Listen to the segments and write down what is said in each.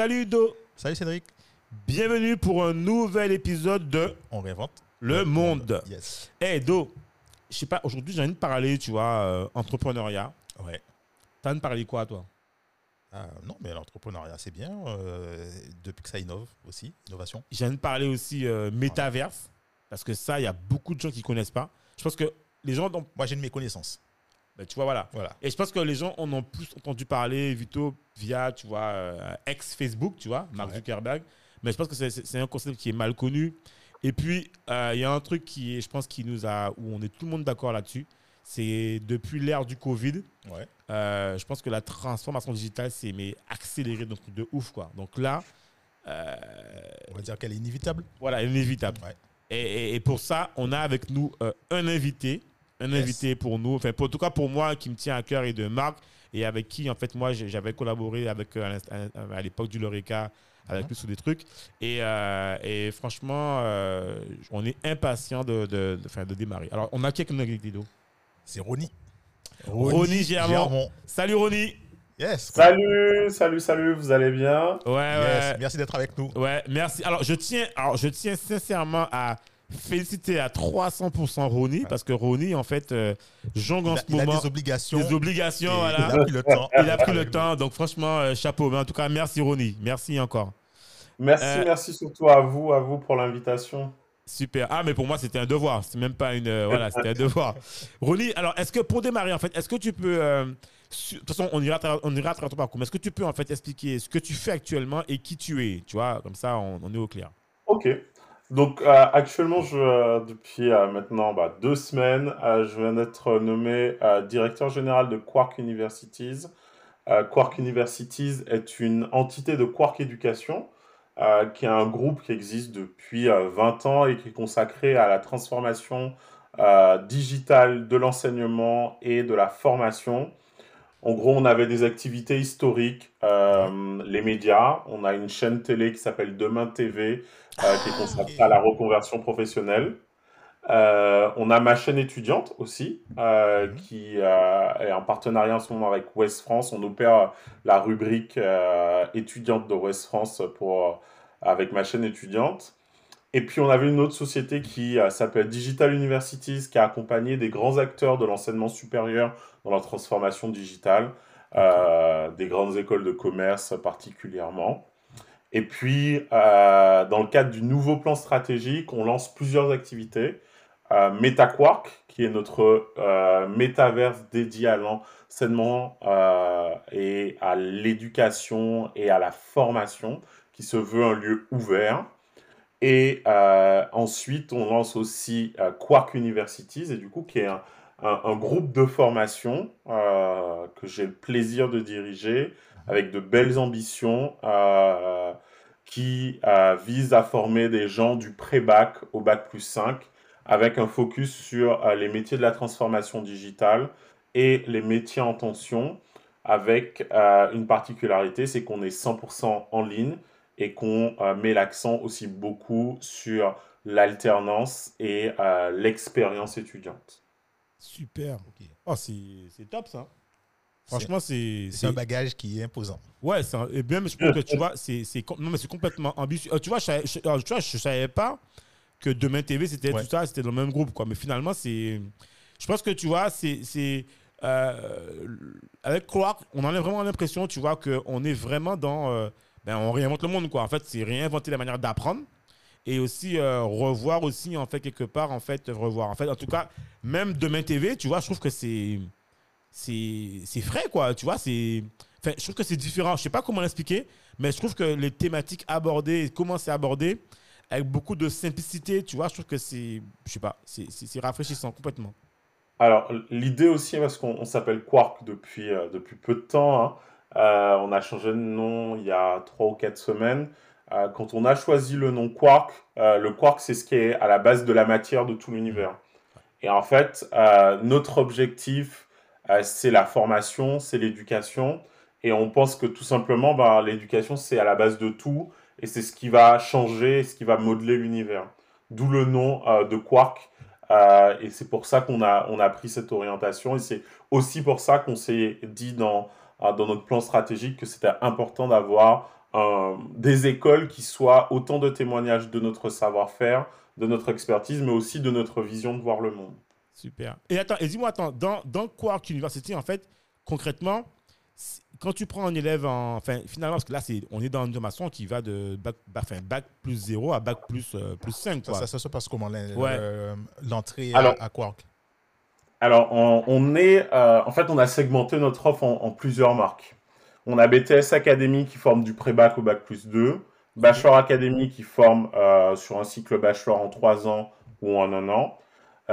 Salut Do, Salut Cédric. bienvenue pour un nouvel épisode de On réinvente Le Monde. Yes. Hey Do, je sais pas, aujourd'hui j'ai envie de parler, tu vois, euh, entrepreneuriat. Ouais. T'as envie de parler quoi toi? Ah, non, mais l'entrepreneuriat, c'est bien. euh, depuis que ça innove aussi, innovation. J'ai envie de parler aussi euh, métaverse, parce que ça, il y a beaucoup de gens qui connaissent pas. Je pense que les gens, ont- Moi, j'ai de mes connaissances. Ben, tu vois, voilà. Voilà. Et je pense que les gens en ont plus entendu parler Vito via, tu vois, euh, ex-Facebook, tu vois, Mark Ouais. Zuckerberg. Mais je pense que c'est- un concept qui est mal connu. Et puis, euh, il y a un truc qui est, je pense, qui nous a, où on est tout le monde d'accord là-dessus. C'est depuis l'ère du Covid, Ouais. euh, je pense que la transformation digitale s'est accélérée de, de ouf, quoi. Donc là, On va dire qu'elle est inévitable. voilà, inévitable. Ouais. Et, et- et pour ça, on a avec nous un invité, un Yes. invité pour nous, enfin, pour, en tout cas pour moi, qui me tient à cœur et de Marc, et avec qui, en fait, moi, j'avais collaboré avec, euh, à l'inst- à, à l'époque du Lorica, avec lui sur des trucs. Et, euh, et franchement, euh, on est impatient de, de, de, enfin, de démarrer. Alors, on a qui avec Dido? C'est Ronnie. Ronnie Germont. Salut Ronnie Yes. Salut, salut, salut, vous allez bien? Ouais, Yes. ouais. Merci d'être avec nous. Ouais, merci. Alors, je tiens, alors, je tiens sincèrement à féliciter à 300% Ronnie, parce que Ronnie, en fait, euh, jongle en ce il a moment des obligations. des obligations. et voilà. Il a pris le temps. Il a pris le temps, donc franchement, euh, chapeau. Mais en tout cas, merci Ronnie. Merci encore. Merci, Euh, merci surtout à vous, à vous pour l'invitation. Super. Ah, mais pour moi, c'était un devoir. C'est même pas une. euh, voilà, c'était un devoir. Ronnie, alors, est-ce que pour démarrer, en fait, est-ce que tu peux. euh, su- de toute façon, on ira, à travers- on ira ton parcours, mais est-ce que tu peux, en fait, expliquer ce que tu fais actuellement et qui tu es Tu vois, comme ça, on, on est au clair. Ok. Donc euh, actuellement, euh, depuis euh, maintenant bah, deux semaines, je viens d'être nommé directeur général de Quark Universities. Quark Universities est une entité de Quark Éducation, euh, qui est un groupe qui existe depuis euh, 20 ans et qui est consacré à la transformation digitale de l'enseignement et de la formation. En gros, on avait des activités historiques, euh, les médias. On a une chaîne télé qui s'appelle Demain TV, euh, qui est consacrée à la reconversion professionnelle. Euh, on a ma chaîne étudiante aussi, Mhm. qui est en partenariat en ce moment avec West France. On opère la rubrique étudiante de West France pour, avec ma chaîne étudiante. Et puis on avait une autre société qui euh, s'appelle Digital Universities, qui a accompagné des grands acteurs de l'enseignement supérieur dans la transformation digitale, euh, des grandes écoles de commerce particulièrement. Et puis, euh, dans le cadre du nouveau plan stratégique, on lance plusieurs activités. MetaQuark, qui est notre métaverse dédié à l'enseignement et à l'éducation et à la formation, qui se veut un lieu ouvert. Et euh, ensuite, on lance aussi euh, Quark Universities, et du coup, qui est un, groupe de formation euh, que j'ai le plaisir de diriger, avec de belles ambitions, qui vise à former des gens du pré-bac au bac plus 5, avec un focus sur les métiers de la transformation digitale et les métiers en tension, avec une particularité, c'est qu'on est 100% en ligne et qu'on euh, met l'accent aussi beaucoup sur l'alternance et euh, l'expérience étudiante. Super. Ok. Oh, c'est c'est top ça. Franchement, c'est. C'est un bagage qui est imposant. Ouais, c'est un- et bien, mais je pense que tu vois, c'est non, mais c'est complètement ambitieux. Euh, tu vois, je je, tu vois, je savais pas que Demain TV, c'était Ouais. tout ça, c'était dans le même groupe, quoi. Mais finalement, c'est. Je pense que tu vois, c'est. c'est, euh, avec Quark, on en a vraiment l'impression, tu vois, qu'on est vraiment dans. euh, ben, on réinvente le monde, quoi. En fait, c'est réinventer la manière d'apprendre et aussi euh, revoir aussi, en fait, quelque part, en fait, revoir. En fait, en tout cas, même Demain TV, tu vois, je trouve que c'est. C'est frais, quoi. Tu vois, c'est. Je trouve que c'est différent. Je sais pas comment l'expliquer, mais je trouve que les thématiques abordées, comment c'est abordé, avec beaucoup de simplicité, tu vois, je trouve que c'est, je sais pas, c'est- rafraîchissant complètement. Alors, l'idée aussi, parce qu'on on s'appelle Quark depuis, euh, depuis peu de temps, hein, on a changé de nom il y a trois ou quatre semaines. quand on a choisi le nom Quark, le Quark, c'est ce qui est à la base de la matière de tout l'univers. Et en fait, notre objectif, c'est la formation, c'est l'éducation. Et on pense que tout simplement, bah, l'éducation, c'est à la base de tout. Et c'est ce qui va changer, ce qui va modeler l'univers. D'où le nom euh, de Quark. Euh, et c'est pour ça qu'on a, on a pris cette orientation. Et c'est aussi pour ça qu'on s'est dit dans, euh, dans notre plan stratégique que c'était important d'avoir des écoles qui soient autant de témoignages de notre savoir-faire, de notre expertise, mais aussi de notre vision de voir le monde. Super. Et attends, et dis-moi, attends, dans, dans Quark University, en fait, concrètement, quand tu prends un élève en. Enfin, finalement, parce que là, c'est, on est dans une formation qui va de bac, bac plus 0 à bac plus, euh, plus 5. Ça, ça, se passe comment l'entrée à, Quark? Alors, on, est. Euh, en fait, on a segmenté notre offre en, plusieurs marques. On a BTS Academy qui forme du pré-bac au bac plus 2. Bachelor Academy qui forme euh, sur un cycle bachelor en 3 ans ou en 1 an.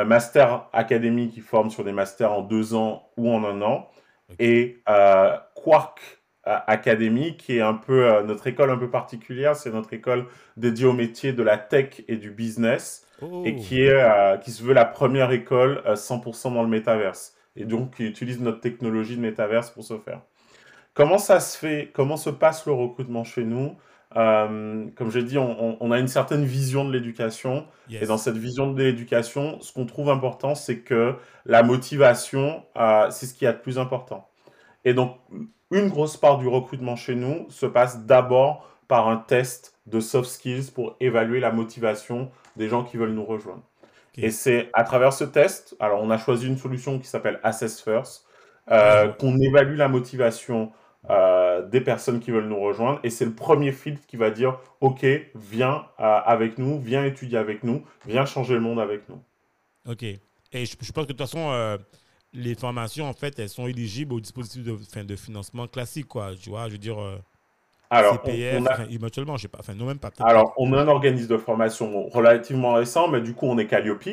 Master Academy qui forme sur des masters en 2 ans ou en 1 an et euh, Quark euh, Academy, qui est un peu euh, notre école un peu particulière. C'est notre école dédiée au métier de la tech et du business, et qui, est, qui se veut la première école 100% dans le métaverse. Et donc, qui utilise notre technologie de métaverse pour ce faire. Comment ça se fait Comment se passe le recrutement chez nous? Comme j'ai dit, on, a une certaine vision de l'éducation. Et dans cette vision de l'éducation, ce qu'on trouve important, c'est que la motivation, c'est ce qui est le plus important. Et donc, une grosse part du recrutement chez nous se passe d'abord par un test de soft skills pour évaluer la motivation des gens qui veulent nous rejoindre. Et c'est à travers ce test, alors on a choisi une solution qui s'appelle Assess First, euh, qu'on évalue la motivation euh, des personnes qui veulent nous rejoindre. Et c'est le premier filtre qui va dire, OK, viens euh, avec nous, viens étudier avec nous, viens changer le monde avec nous. OK. Et je, pense que de toute façon, les formations, en fait, elles sont éligibles au dispositif de, fin, de financement classique, quoi. Tu vois, je veux dire. Euh, alors, CPF, on, éventuellement, je sais pas, enfin, non, même pas. Alors, on a un organisme de formation relativement récent, mais du coup, on est Calliope.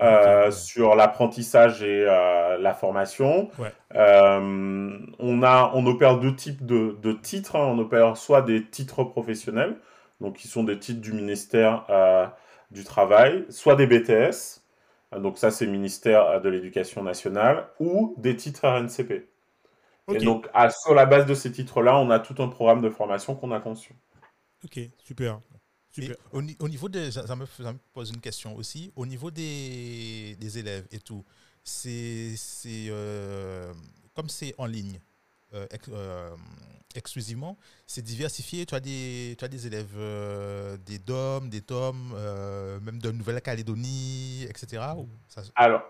Euh, sur l'apprentissage et euh, la formation. on, a, on opère deux types de, de titres. Hein. On opère soit des titres professionnels, donc qui sont des titres du ministère du Travail, soit des BTS, donc ça, c'est ministère de l'Éducation nationale, ou des titres RNCP. Et donc, à, sur la base de ces titres-là, on a tout un programme de formation qu'on a conçu. Ok, super. super. Au, niveau des... Ça me, pose une question aussi. Au niveau des, des élèves et tout, c'est... Euh, comme c'est en ligne, euh, euh, exclusivement, c'est diversifié. Tu as des, tu as des élèves euh, des DOM, des TOM, euh, même de Nouvelle-Calédonie, etc. Alors,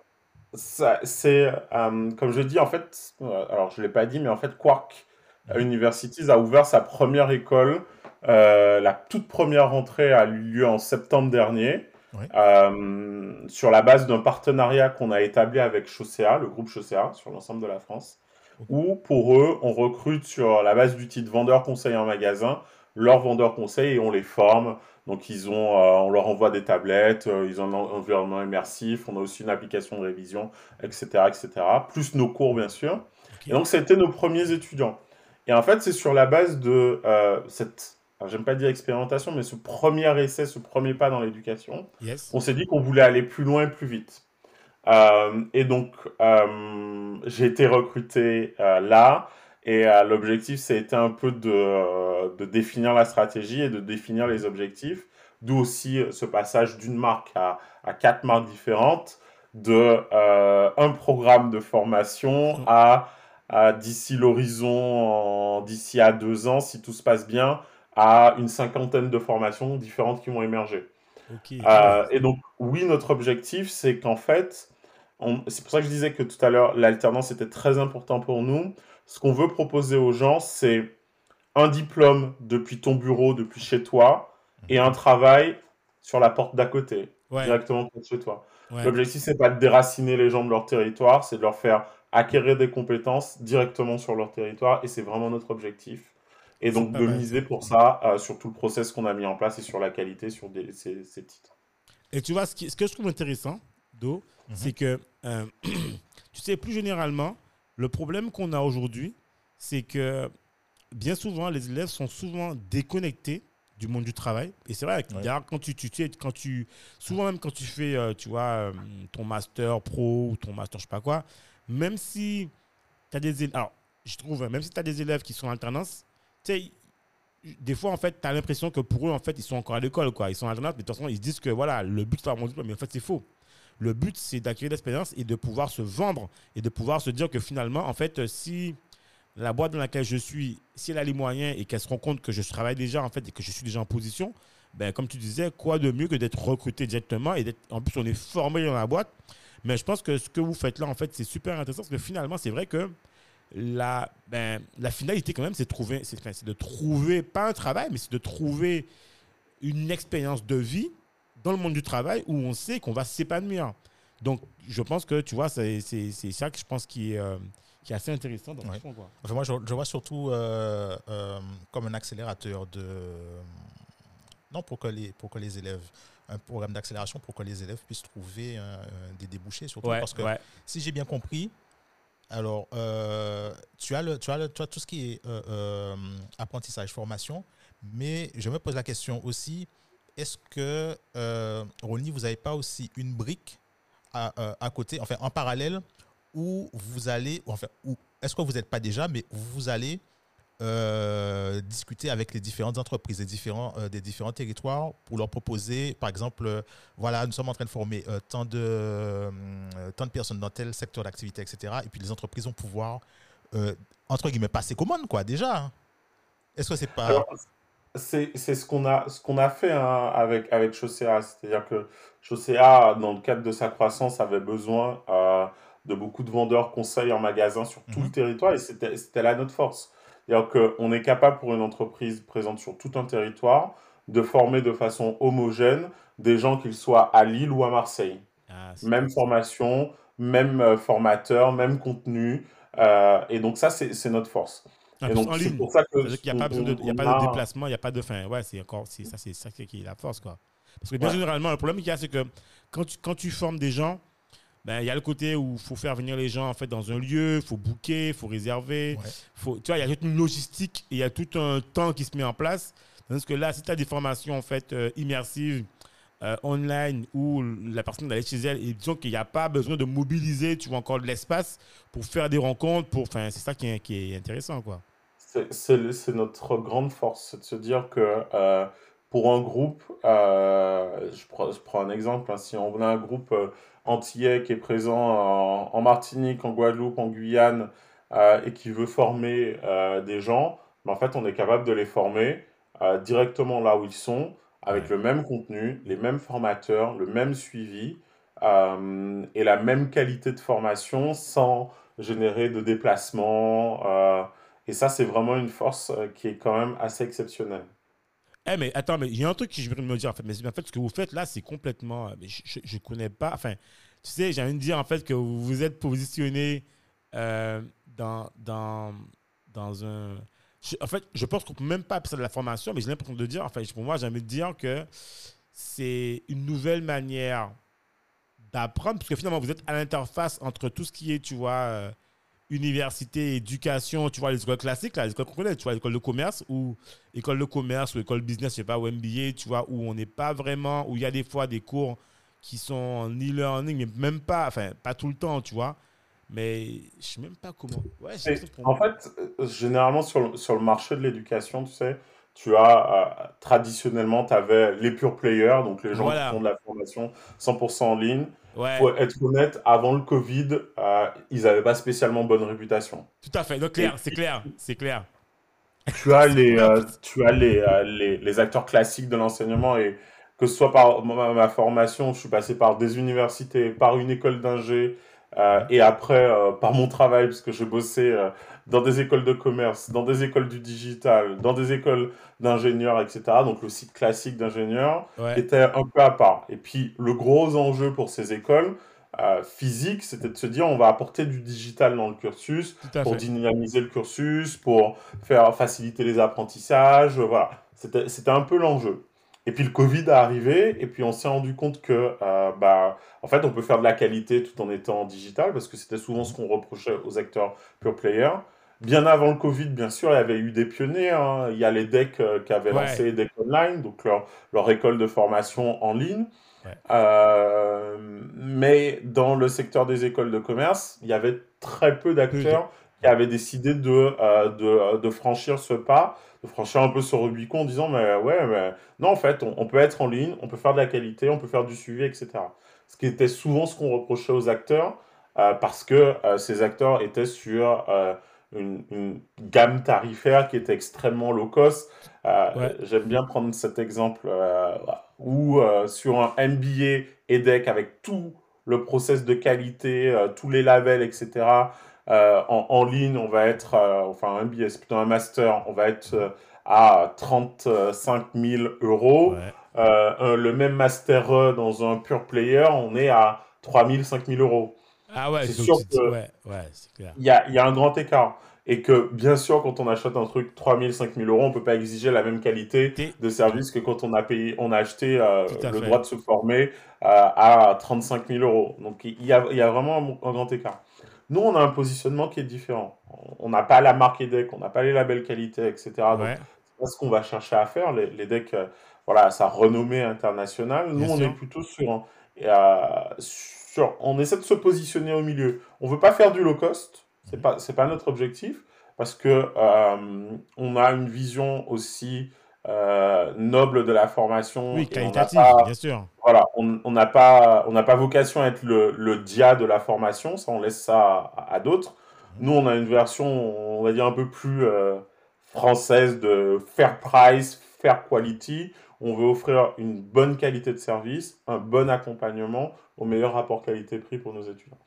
c'est, euh, comme je dis, en fait, alors je ne l'ai pas dit, mais en fait, Quark Universities a ouvert sa première école. la toute première rentrée a eu lieu en septembre dernier. sur la base d'un partenariat qu'on a établi avec Chaussea, le groupe Chaussea, sur l'ensemble de la France où pour eux, on recrute sur la base du titre vendeur conseil en magasin, leurs vendeurs conseils et on les forme. Donc ils ont, euh, on leur envoie des tablettes, euh, ils ont un environnement immersif, on a aussi une application de révision, etc., etc. Plus nos cours bien sûr. Et donc c'était nos premiers étudiants. Et en fait c'est sur la base de euh, cette, j'aime pas dire expérimentation, mais ce premier essai, ce premier pas dans l'éducation, on s'est dit qu'on voulait aller plus loin et plus vite. Et donc, j'ai été recruté là. Et l'objectif, c'était un peu de, de, définir la stratégie et de définir les objectifs. D'où aussi ce passage d'une marque à, à, quatre marques différentes, de un programme de formation à, d'ici l'horizon, d'ici à deux ans, si tout se passe bien, à une cinquantaine de formations différentes qui vont émerger. et donc, oui, notre objectif, c'est qu'en fait, c'est pour ça que je disais que tout à l'heure, l'alternance était très important pour nous. Ce qu'on veut proposer aux gens, c'est un diplôme depuis ton bureau, depuis chez toi, et un travail sur la porte d'à côté, directement chez toi. L'objectif, c'est pas de déraciner les gens de leur territoire, c'est de leur faire acquérir des compétences directement sur leur territoire, et c'est vraiment notre objectif. Et donc de miser pour ça euh, sur tout le process qu'on a mis en place et sur la qualité sur ces, ces, titres. Et tu vois, ce, ce que je trouve intéressant, Do, Mhm. c'est que, euh, tu sais, plus généralement, le problème qu'on a aujourd'hui, c'est que bien souvent, les élèves sont souvent déconnectés du monde du travail. Et c'est vrai, quand tu, tu, quand tu, souvent même quand tu fais, euh, tu vois, euh, ton master pro ou ton master je sais pas quoi, même si tu as des élèves, alors je trouve, même si tu as des élèves qui sont en alternance, tu sais, des fois, en fait, tu as l'impression que pour eux, en fait, ils sont encore à l'école, quoi. Ils sont en alternance, mais de toute façon, ils se disent que, voilà, le but, c'est mon diplôme. Mais en fait, c'est faux. Le but, c'est d'acquérir l'expérience et de pouvoir se vendre et de pouvoir se dire que finalement, en fait, si la boîte dans laquelle je suis, si elle a les moyens et qu'elle se rend compte que je travaille déjà en fait et que je suis déjà en position, ben, comme tu disais, quoi de mieux que d'être recruté directement et d'être, en plus on est formé dans la boîte. Mais je pense que ce que vous faites là, en fait, c'est super intéressant parce que finalement, c'est vrai que la, ben, finalité quand même, c'est de trouver, pas un travail, mais c'est de trouver une expérience de vie dans le monde du travail où on sait qu'on va s'épanouir. Donc, je pense que, tu vois, c'est, ça que je pense qui est... Euh, qui est assez intéressant dans le fond. Quoi. Enfin, moi, je, vois surtout euh, euh, comme un accélérateur de. Non, pour que les, pour que les élèves. Un programme d'accélération pour que les élèves puissent trouver des débouchés, surtout parce que si j'ai bien compris, alors, tu, as le, tu, as le, tu as tout ce qui est apprentissage, formation, mais je me pose la question aussi, est-ce que, euh, vous n'avez pas aussi une brique à, à, côté, enfin en parallèle, où vous allez, enfin, est-ce que vous n'êtes pas déjà, mais vous allez euh, discuter avec les différentes entreprises, différents, euh, des différents territoires pour leur proposer, par exemple, euh, voilà, nous sommes en train de former tant, de, tant de personnes dans tel secteur d'activité, etc. Et puis les entreprises vont pouvoir, entre guillemets, passer commande, quoi, déjà. Hein. Est-ce que c'est pas... c'est ce qu'on a, ce qu'on a fait hein, avec, avec Chaussea. C'est-à-dire que Chaussea, dans le cadre de sa croissance, avait besoin de beaucoup de vendeurs conseils en magasin sur tout le mhm. territoire et c'était là notre force. C'est-à-dire qu'on est capable pour une entreprise présente sur tout un territoire de former de façon homogène des gens qu'ils soient à Lille ou à Marseille. Ah, même formation, même euh, formateur, même contenu. Euh, et donc ça, c'est notre force. Ah, et donc c'est pour ça que... Il n'y a, pas, de, a pas de déplacement, il n'y a pas de... Fin, ouais, c'est encore... Ça, c'est ça qui est la force, quoi. Parce que bien généralement, le problème qu'il y a, c'est que quand tu, quand tu formes des gens, ben, il y a le côté où il faut faire venir les gens en fait dans un lieu, il faut booker, il faut réserver. Faut, tu vois, il y a toute une logistique et il y a tout un temps qui se met en place. Parce que là, si tu as des formations en fait euh, immersives, euh, online, où la personne d'aller chez elle, et disons qu'il n'y a pas besoin de mobiliser, tu vois, encore de l'espace pour faire des rencontres. Pour, c'est ça qui est, intéressant, quoi. C'est notre grande force, c'est de se dire que euh, pour un groupe, je prends, je, prends, un exemple, hein, si on a un groupe antillais qui est présent en, Martinique, en Guadeloupe, en Guyane euh, et qui veut former euh, des gens, mais en fait, on est capable de les former euh, directement là où ils sont, avec le même contenu, les mêmes formateurs, le même suivi et la même qualité de formation sans générer de déplacement. et ça, c'est vraiment une force qui est quand même assez exceptionnelle. Eh, mais attends, mais il y a un truc que je voudrais me dire, en fait. Mais en fait, ce que vous faites là, c'est complètement. Je ne connais pas. Enfin, tu sais, j'ai envie de dire, en fait, que vous vous êtes positionné euh, dans, dans, dans un. En fait, je pense qu'on peut même pas appeler ça de la formation, mais j'ai l'impression de dire, enfin, pour moi, j'ai envie de dire que c'est une nouvelle manière d'apprendre, parce que finalement, vous êtes à l'interface entre tout ce qui est, tu vois. Euh, université, éducation, tu vois, les écoles classiques, là, les écoles qu'on connaît, tu vois, l'école de commerce ou école de commerce ou école business, je sais pas, ou MBA, tu vois, où on n'est pas vraiment, où il y a des fois des cours qui sont en e-learning, mais même pas, enfin, pas tout le temps, tu vois. Mais je sais même pas comment. Ouais, en fait, euh, généralement, sur le, sur le marché de l'éducation, tu sais, tu as euh, traditionnellement, tu avais les pure players, donc les gens qui font de la formation 100% en ligne. Ouais. Faut être honnête, avant le Covid, euh, ils n'avaient pas spécialement bonne réputation. Tout à fait. Donc, clair, c'est clair, c'est clair. Tu as les, euh, tu as les, les, les, acteurs classiques de l'enseignement et que ce soit par ma, formation, je suis passé par des universités, par une école d'ingé, et après par mon travail, parce que je bossais dans des écoles de commerce, dans des écoles du digital, dans des écoles d'ingénieurs, etc. Donc le site classique d'ingénieurs était un peu à part. Et puis le gros enjeu pour ces écoles euh, physiques, c'était de se dire on va apporter du digital dans le cursus pour dynamiser le cursus, pour faire faciliter les apprentissages. Voilà, c'était un peu l'enjeu. Et puis le Covid est arrivé, et puis on s'est rendu compte que, euh, bah, en fait, on peut faire de la qualité tout en étant digital, parce que c'était souvent ce qu'on reprochait aux acteurs pure player. Bien avant le Covid, bien sûr, il y avait eu des pionniers. hein. Il y a les decks euh, qui avaient Ouais. lancé Deck Online, donc leur, leur école de formation en ligne. Ouais. Euh, mais dans le secteur des écoles de commerce, il y avait très peu d'acteurs qui avaient décidé de, de, de franchir ce pas, de franchir un peu ce Rubicon en disant mais ouais, mais non, en fait, on, on peut être en ligne, on peut faire de la qualité, on peut faire du suivi, etc. Ce qui était souvent ce qu'on reprochait aux acteurs, euh, parce que euh, ces acteurs étaient sur euh, une, une gamme tarifaire qui était extrêmement low cost. Ouais. J'aime bien prendre cet exemple où sur un MBA EDEC avec tout le process de qualité, tous les labels, etc. euh, en, en ligne, on va être, euh, enfin un MBA, c'est plutôt un master, on va être euh, à 35 000 euros. Ouais. Euh, un- le même master E dans un pure player, on est à 3 000, 5 000 euros. Ah ouais, C'est sûr que- ouais, ouais. Il y a, il y a un grand écart. Et que, bien sûr, quand on achète un truc 3 000, 5 000 euros, on ne peut pas exiger la même qualité de service que quand on a payé, on a acheté euh, le droit de se former euh, à 35 000 euros. Donc, il y a, il y a vraiment un, un grand écart. Nous, on a un positionnement qui est différent. On n'a pas la marque EDEC, on n'a pas les labels qualité, etc. Donc, Ouais, c'est pas ce qu'on va chercher à faire. Les, les decks, euh, voilà, sa renommée internationale. Nous, Bien on sûr. est plutôt sur, un- euh, sur. On essaie de se positionner au milieu. On veut pas faire du low cost. Mhm. C'est pas, c'est pas notre objectif parce que euh, on a une vision aussi euh, noble de la formation. oui, et on n'a qualitatif, pas- bien sûr. voilà, on on n'a pas, on n'a pas vocation à être le, le dia de la formation, ça on laisse ça à, à d'autres. Nous, on a une version, on va dire, un peu plus euh, française de fair price, fair quality. On veut offrir une bonne qualité de service, un bon accompagnement au meilleur rapport qualité-prix pour nos étudiants.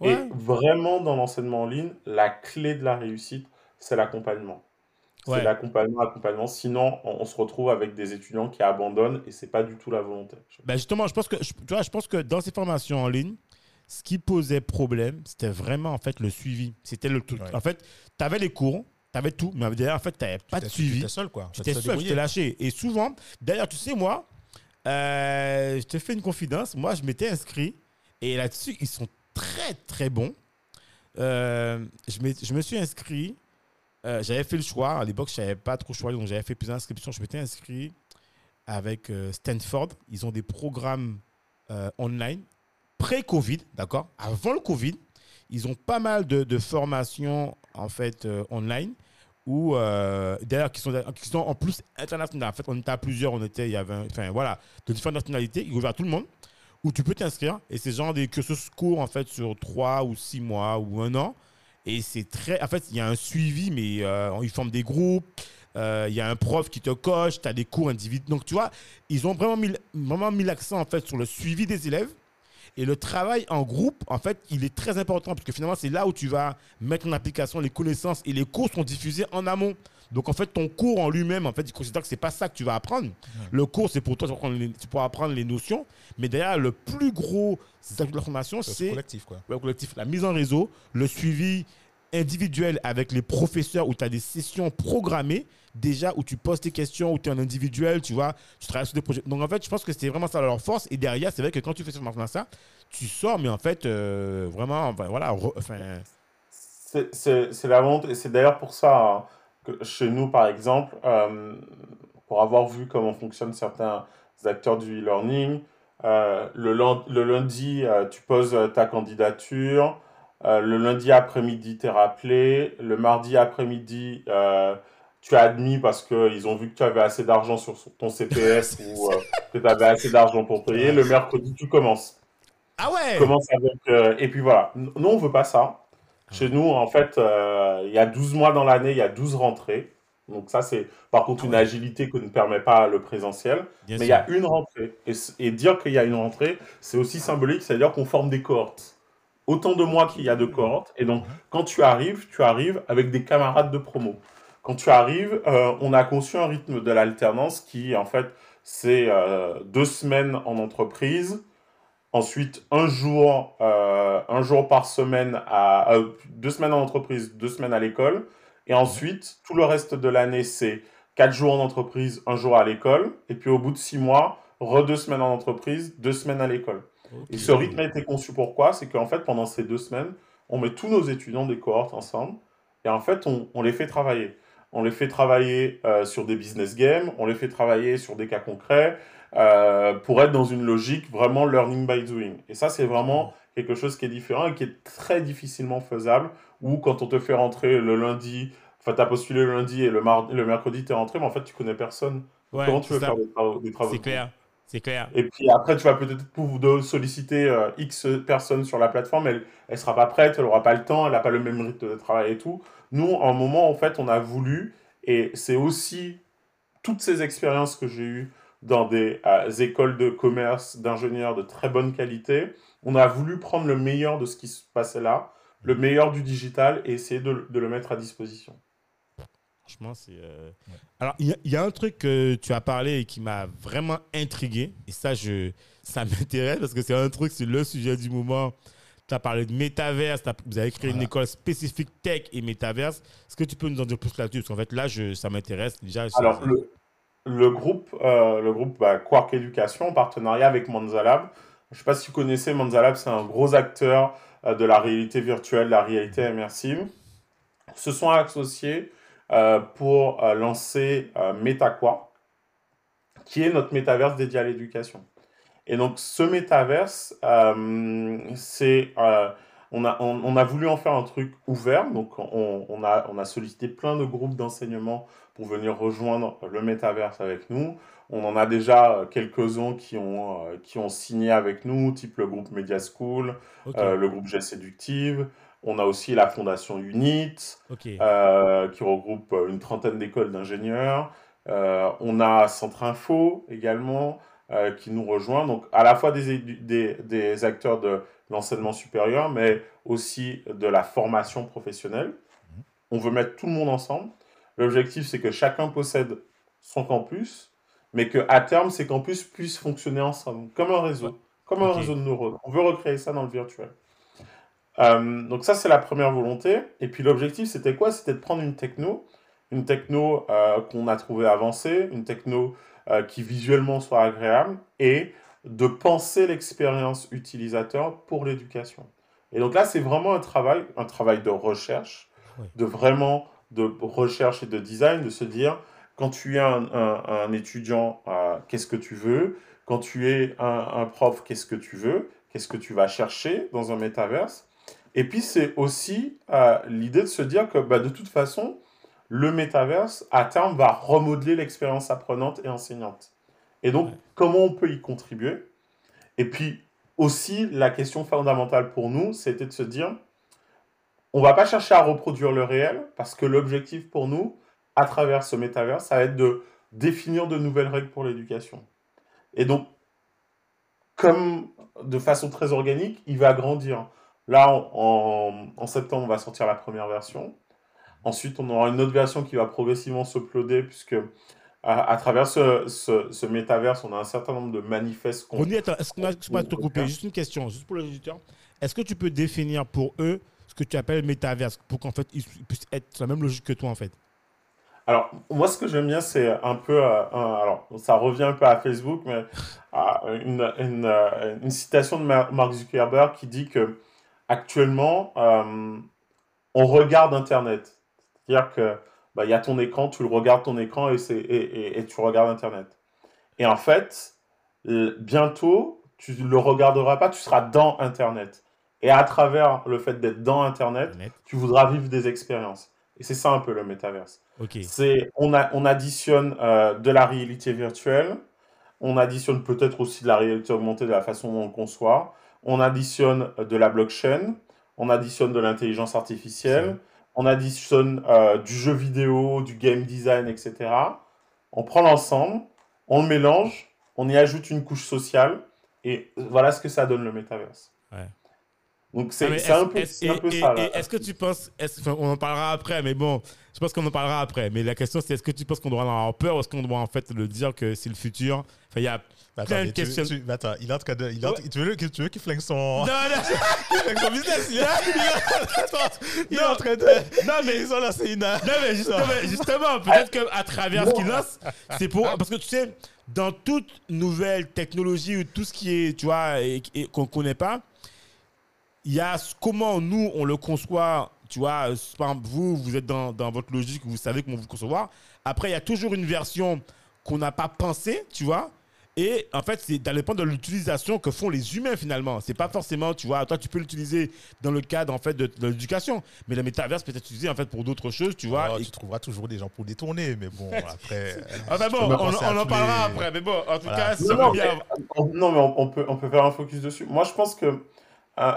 Ouais. Et vraiment, dans l'enseignement en ligne, la clé de la réussite, c'est l'accompagnement. C'est Ouais. l'accompagnement, accompagnement. Sinon, on, on se retrouve avec des étudiants qui abandonnent et c'est pas du tout la volonté. Ben justement, je pense que je- tu vois, je pense que dans ces formations en ligne, ce qui posait problème, c'était vraiment en fait le suivi. C'était le truc. Ouais. En fait, tu avais les cours, tu avais tout, mais derrière, en fait, tu n'avais pas de suivi. T'étais seul, quoi. Tu T'étais t'es seul, tu t'es lâché. Et souvent, d'ailleurs, tu sais, moi, euh, je te fais une confidence. Moi, je m'étais inscrit et là-dessus, ils sont très, très bons. Euh, je, je me suis inscrit. Euh, j'avais fait le choix. À l'époque, je n'avais pas trop choisi, donc j'avais fait plusieurs inscriptions. Je m'étais inscrit avec euh, Stanford. Ils ont des programmes euh, online pré-Covid, d'accord? Avant le Covid, ils ont pas mal de, de formations en fait online ou d'ailleurs qui sont, qui sont en plus internationales. En fait, on était à plusieurs, on était, il y avait, enfin voilà, de différentes nationalités, ils ouvrent à tout le monde, où tu peux t'inscrire et c'est genre des cursus courts en fait sur trois ou six mois ou un an. Et c'est très, en fait, il y a un suivi, mais euh, ils forment des groupes. euh, Il y a un prof qui te coche, tu as des cours individuels. Donc, tu vois, ils ont vraiment mis, vraiment mis l'accent en fait sur le suivi des élèves. Et le travail en groupe, en fait, il est très important parce que finalement, c'est là où tu vas mettre en application les connaissances et les cours sont diffusés en amont. Donc, en fait, ton cours en lui-même, en fait, il considère que c'est pas ça que tu vas apprendre. Le cours, c'est pour toi, tu vas apprendre les- tu pourras apprendre les notions. Mais derrière, le plus gros de la formation, C'est c'est collectif, quoi. Ouais, collectif, la mise en réseau, le suivi individuel avec les professeurs où tu as des sessions programmées déjà où tu poses tes questions, où tu es en individuel, tu vois, tu travailles sur des projets. Donc en fait, je pense que c'était vraiment ça leur force. Et derrière, c'est vrai que quand tu fais ce ça, tu sors, mais en fait, euh, vraiment, voilà, C'est- C'est c'est la volonté. Et c'est d'ailleurs pour ça hein, que chez nous, par exemple, euh, pour avoir vu comment fonctionnent certains acteurs du e-learning, euh, le, le lundi, tu poses ta candidature. le lundi après-midi, tu es rappelé. Le mardi après-midi, tu es admis parce qu'ils ont vu que tu avais assez d'argent sur ton CPF ou euh, que tu avais assez d'argent pour payer. Le mercredi, tu commences ah ouais, commence avec. euh, et puis voilà. N- Nous, on veut pas ça. Chez nous, en fait, euh, il y a 12 mois dans l'année, il y a 12 rentrées. Donc, ça, c'est par contre une agilité que ne permet pas le présentiel. bien Mais il y a une rentrée. Et, et dire qu'il y a une rentrée, c'est aussi symbolique, c'est-à-dire qu'on forme des cohortes. Autant de mois qu'il y a de cohortes. Et donc, quand tu arrives, tu arrives avec des camarades de promo. Quand tu arrives, euh, on a conçu un rythme de l'alternance qui, en fait, c'est euh, deux semaines en entreprise, ensuite un jour, euh, un jour par semaine, à, deux semaines en entreprise, deux semaines à l'école, et ensuite, tout le reste de l'année, c'est quatre jours en entreprise, un jour à l'école, et puis au bout de six mois, re deux semaines en entreprise, deux semaines à l'école. Et ce rythme a été conçu pourquoi? C'est qu'en fait, pendant ces deux semaines, on met tous nos étudiants des cohortes ensemble Et en fait, on, on les fait travailler. On les fait travailler euh, sur des business games, on les fait travailler sur des cas concrets euh, pour être dans une logique vraiment learning by doing. Et ça, c'est vraiment quelque chose qui est différent et qui est très difficilement faisable. Ou quand on te fait rentrer le lundi, enfin, tu as postulé le lundi et le, le mercredi, tu es rentré, mais en fait, tu connais personne. Ouais, Comment tu veux faire ça. des travaux, des travaux? C'est clair. C'est clair. et puis après, tu vas peut-être pouvoir solliciter euh, X personnes sur la plateforme, elle ne sera pas prête, elle n'aura pas le temps, elle n'a pas le même rythme de travail et tout. Nous, en moment, en fait, on a voulu, et c'est aussi toutes ces expériences que j'ai eues dans des euh, écoles de commerce, d'ingénieurs de très bonne qualité, on a voulu prendre le meilleur de ce qui se passait là, le meilleur du digital, et essayer de le mettre à disposition. Franchement, c'est. euh, Alors, il y, a- il y a un truc que tu as parlé et qui m'a vraiment intrigué. Et ça, je, ça m'intéresse parce que c'est un truc, c'est le sujet du moment. Tu as parlé de métaverse. t'as- Vous avez créé une école spécifique tech et métaverse. Est-ce que tu peux nous en dire plus là-dessus? Parce qu'en fait, là, je, ça m'intéresse déjà. Alors, le, le groupe, euh, le groupe bah, Quark Education, en partenariat avec Manzalab. Je ne sais pas si vous connaissez Manzalab, c'est un gros acteur euh, de la réalité virtuelle, la réalité immersive. Se sont associés pour euh, lancer euh, MetaQuark, qui est notre métaverse dédié à l'éducation. Et donc, ce métaverse, euh, c'est, euh, on, a, on, on a voulu en faire un truc ouvert. Donc, on, on a, on a sollicité plein de groupes d'enseignement pour venir rejoindre le métaverse avec nous. On en a déjà euh, quelques-uns qui ont, euh, qui ont signé avec nous, type le groupe Media School, euh, le groupe G Séductive. On a aussi la fondation Unit, euh, qui regroupe euh, une trentaine d'écoles d'ingénieurs. Euh, on a Centre Info également, euh, qui nous rejoint. Donc, à la fois des, édu- des, des acteurs de l'enseignement supérieur, mais aussi de la formation professionnelle. On veut mettre tout le monde ensemble. L'objectif, c'est que chacun possède son campus, mais qu'à terme, ces campus puissent fonctionner ensemble, comme un réseau, comme un réseau de neurones. On veut recréer ça dans le virtuel. Euh, donc ça, c'est la première volonté. Et puis l'objectif, c'était quoi? C'était de prendre une techno, une techno euh, qu'on a trouvée avancée, une techno euh, qui visuellement soit agréable, et de penser l'expérience utilisateur pour l'éducation. Et donc là, c'est vraiment un travail, un travail de recherche, Oui. de vraiment de recherche et de design, de se dire, quand tu es un, un- un étudiant, qu'est-ce que tu veux? Quand tu es un, un prof, qu'est-ce que tu veux? Qu'est-ce que tu vas chercher dans un métaverse? Et puis, c'est aussi euh, l'idée de se dire que bah, de toute façon, le métaverse, à terme, va remodeler l'expérience apprenante et enseignante. Et donc, Ouais. comment on peut y contribuer? Et puis, aussi, la question fondamentale pour nous, c'était de se dire, on va pas chercher à reproduire le réel, parce que l'objectif pour nous, à travers ce métaverse, ça va être de définir de nouvelles règles pour l'éducation. Et donc, comme de façon très organique, il va grandir. Là, en, en- en septembre, on va sortir la première version. Ensuite, on aura une autre version qui va progressivement s'uploader, puisque à, à travers ce, ce, ce métaverse, on a un certain nombre de manifestes qu'on attends, est-ce que je peux te couper. Juste une question, juste pour les auditeurs. Est-ce que tu peux définir pour eux ce que tu appelles métaverse pour qu'en fait ils puissent être sur la même logique que toi en fait? Alors, moi, ce que j'aime bien, c'est un peu. euh, un- alors, ça revient un peu à Facebook, mais euh, une, une, une citation de Mar- Mark Zuckerberg qui dit que actuellement, euh, on regarde Internet. C'est-à-dire que bah, il y a ton écran, tu le regardes ton écran et, c'est, et, et- et tu regardes Internet. Et en fait, bientôt, tu ne le regarderas pas, tu seras dans Internet. Et à travers le fait d'être dans Internet, Net. tu voudras vivre des expériences. Et c'est ça un peu le métaverse. Ok. C'est, on, a, on additionne euh, de la réalité virtuelle, on additionne peut-être aussi de la réalité augmentée de la façon dont on le conçoit, on additionne de la blockchain, on additionne de l'intelligence artificielle, on additionne euh, du jeu vidéo, du game design, etc. On prend l'ensemble, on le mélange, on y ajoute une couche sociale, et voilà ce que ça donne le métaverse. Ouais. Donc c'est Ah, c'est un peu, c'est un et- peu et- ça. Est-ce que tu penses, enfin, on en parlera après, mais bon, je pense qu'on en parlera après. Mais la question c'est est-ce que tu penses qu'on doit en avoir peur ou est-ce qu'on doit en fait le dire que c'est le futur? Enfin, il y a Attends, plein de tu- tu- attends, il est en train de. Il est en- Ouais. tu veux, tu veux qu'il flingue son. Non, non, flingue son business Il est, il est- il en train de. non, mais Ils ont lancé une. Non, mais justement, justement, peut-être qu'à travers ce qu'il lance, c'est pour. Parce que tu sais, dans toute nouvelle technologie ou tout ce qui est, tu vois, et, et qu'on ne connaît pas, il y a comment nous, on le conçoit, tu vois, euh, par exemple, vous, vous êtes dans, dans votre logique, vous savez comment vous concevoir. Après, il y a toujours une version qu'on n'a pas pensée, tu vois. Et en fait, c'est dans dépend de l'utilisation que font les humains finalement. C'est pas forcément, tu vois, toi tu peux l'utiliser dans le cadre en fait de, de l'éducation, mais le métaverse peut être utilisé en fait pour d'autres choses, tu vois. Alors, et- Tu trouveras toujours des gens pour détourner, mais bon, après. euh, Enfin bon, je peux on, en parlera les- après. Mais bon, en tout Voilà. cas, Non, non, bien. On- non, mais on, on peut, on peut faire un focus dessus. Moi, je pense que euh,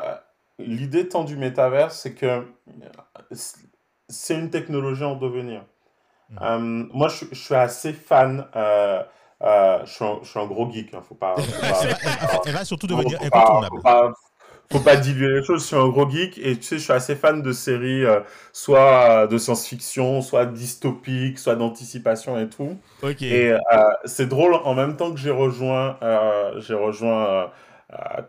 l'idée tant du métavers, c'est que c'est une technologie en devenir. Mhm. Euh, moi, je, je suis assez fan. euh, euh, je, suis un, je suis un gros geek. Hein, faut pas. Faut pas, Elle va- surtout devenir faut pas- incontournable. Faut pas, faut pas diluer les choses. Je suis un gros geek et tu sais, je suis assez fan de séries, euh, soit de science-fiction, soit dystopiques, soit d'anticipation et tout. Et euh, c'est drôle, en même temps que j'ai rejoint, euh, j'ai rejoint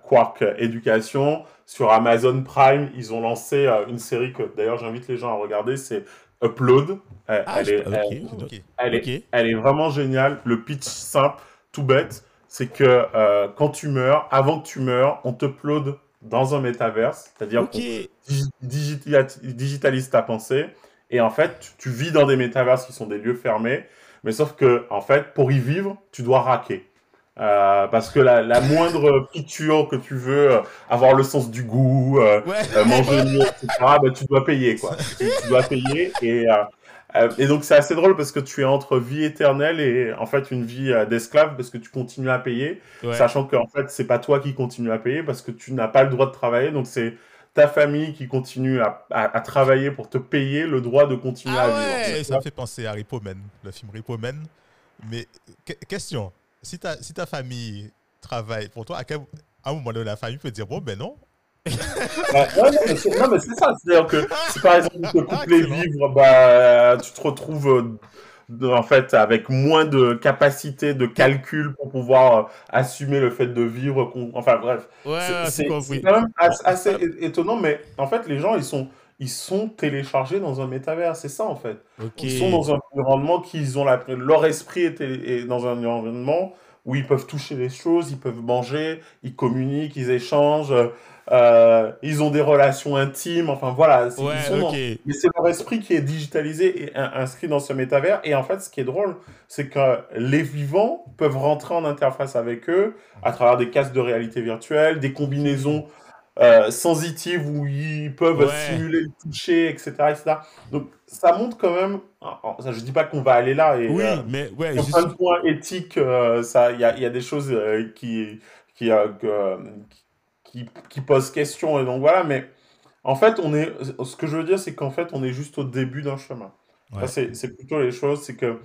Quark Éducation, sur Amazon Prime, ils ont lancé euh, une série que d'ailleurs j'invite les gens à regarder, c'est Upload. Elle, Ah, est, ok. elle- Ok. elle, Ok. est, elle est vraiment géniale. Le pitch simple, tout bête, c'est que euh, quand tu meurs, avant que tu meurs, on t'upload dans un métaverse, c'est-à-dire Ok. qu'on digi- digitali- digitalise ta pensée. Et en fait, tu, tu vis dans des métaverses qui sont des lieux fermés. Mais sauf que, en fait, pour y vivre, tu dois raquer. Euh, parce que la, la moindre feature que tu veux, euh, avoir le sens du goût, euh, Ouais. euh, manger mieux, etc., bah, tu dois payer, quoi. Tu, tu dois payer. Et, euh, euh, et donc, c'est assez drôle parce que tu es entre vie éternelle et, en fait, une vie euh, d'esclave parce que tu continues à payer Ouais. sachant qu'en fait, c'est pas toi qui continue à payer parce que tu n'as pas le droit de travailler. Donc, c'est ta famille qui continue à, à- à travailler pour te payer le droit de continuer Ah à ouais. vivre. Et ça me fait penser à Repo Man, le film Repo Man. Mais que- question, si ta, si ta famille travaille pour toi, à, quel, à un moment donné, la famille peut dire bon, ben non. Ouais, non, mais c'est- non, mais c'est ça. C'est-à-dire que si par exemple, te coupes les Excellent. vivres, bah, tu te retrouves euh, de- en fait avec moins de capacité de calcul pour pouvoir euh, assumer le fait de vivre. Enfin, bref. Ouais, C'est- ouais, c'est c'est compris. c'est quand même as- assez étonnant, mais en fait, les gens, ils sont, ils sont téléchargés dans un métavers. C'est ça, en fait. Ils sont dans un environnement qu'ils ont la, leur esprit est, est dans un environnement où ils peuvent toucher les choses, ils peuvent manger, ils communiquent, ils échangent, euh, ils ont des relations intimes. Enfin voilà, Ouais, ils sont dans- mais c'est leur esprit qui est digitalisé et in- inscrit dans ce métavers. Et en fait, ce qui est drôle, c'est que les vivants peuvent rentrer en interface avec eux à travers des casques de réalité virtuelle, des combinaisons euh, sensitives où ils peuvent Ouais. simuler le toucher, etc., etc. Donc, ça montre quand même. alors, ça, je dis pas qu'on va aller là. Et, Oui, euh, mais ouais, juste- plein de points éthiques, euh, ça, il y a, il y a des choses euh, qui, qui, euh, qui, qui posent question. Et donc voilà, mais en fait, on est, ce que je veux dire, c'est qu'en fait, on est juste au début d'un chemin. Ouais. c'est, c'est plutôt les choses, c'est que.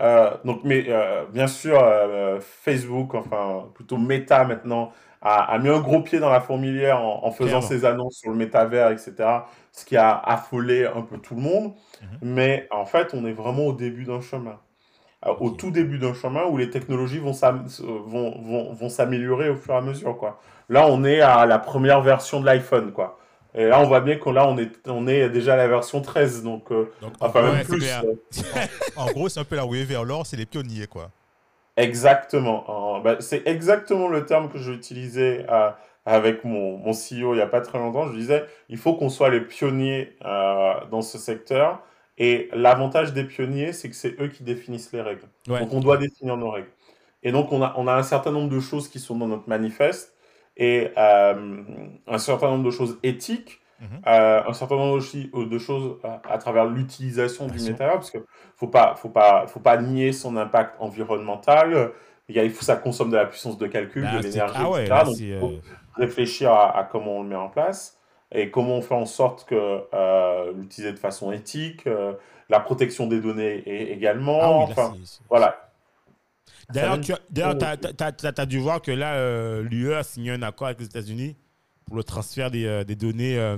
Euh, donc, mais euh, bien sûr, euh, Facebook, enfin, plutôt Meta maintenant, a, a mis un gros pied dans la fourmilière en, en faisant Clairement. ses annonces sur le métavers, etc. Ce qui a affolé un peu tout le monde. Mhm. Mais en fait, on est vraiment au début d'un chemin. Euh, Au tout début d'un chemin où les technologies vont, vont, vont, vont s'améliorer au fur et à mesure, quoi. Là, on est à la première version de l'iPhone, quoi. Et là, on voit bien qu'on là, on est, on est déjà à la version 13, donc, euh, Donc, en, enfin, Ouais, même plus. euh, en gros, c'est un peu la ruée vers l'or, c'est les pionniers, quoi. Exactement. Bah, c'est exactement le terme que j'ai utilisé euh, avec mon, mon CEO il n'y a pas très longtemps. Je disais, il faut qu'on soit les pionniers euh, dans ce secteur. Et l'avantage des pionniers, c'est que c'est eux qui définissent les règles. Ouais. Donc on doit définir nos règles. Et donc on a, on a un certain nombre de choses qui sont dans notre manifeste et euh, un certain nombre de choses éthiques, Mhm. euh, un certain nombre aussi euh, de choses à, à travers l'utilisation du métavers, parce que faut pas, faut pas, faut pas nier son impact environnemental. Il y a, il faut, ça consomme de la puissance de calcul, Là, de l'énergie, ah ouais, etc. là, Donc, il faut euh, réfléchir à, à comment on le met en place et comment on fait en sorte que euh, l'utiliser de façon éthique, la protection des données également. Ah oui, là, enfin, c'est- c'est- voilà. D'ailleurs, tu as- dû voir que là, euh, l'UE a signé un accord avec les États-Unis pour le transfert des, euh, des données. euh,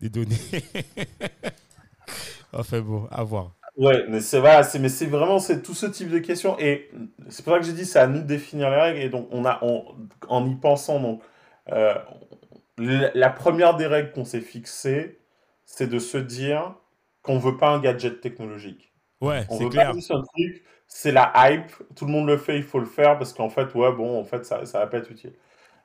des données. enfin bon, à voir. Ouais, mais c'est voilà, c'est mais c'est vraiment c'est tout ce type de questions et c'est pour ça que j'ai dit c'est à nous de définir les règles et donc on a on- en y pensant donc euh, la, première des règles qu'on s'est fixées c'est de se dire qu'on veut pas un gadget technologique. Ouais, c'est clair. pas juste un truc, c'est la hype, tout le monde le fait, il faut le faire parce qu'en fait ouais bon en fait ça ça va pas être utile.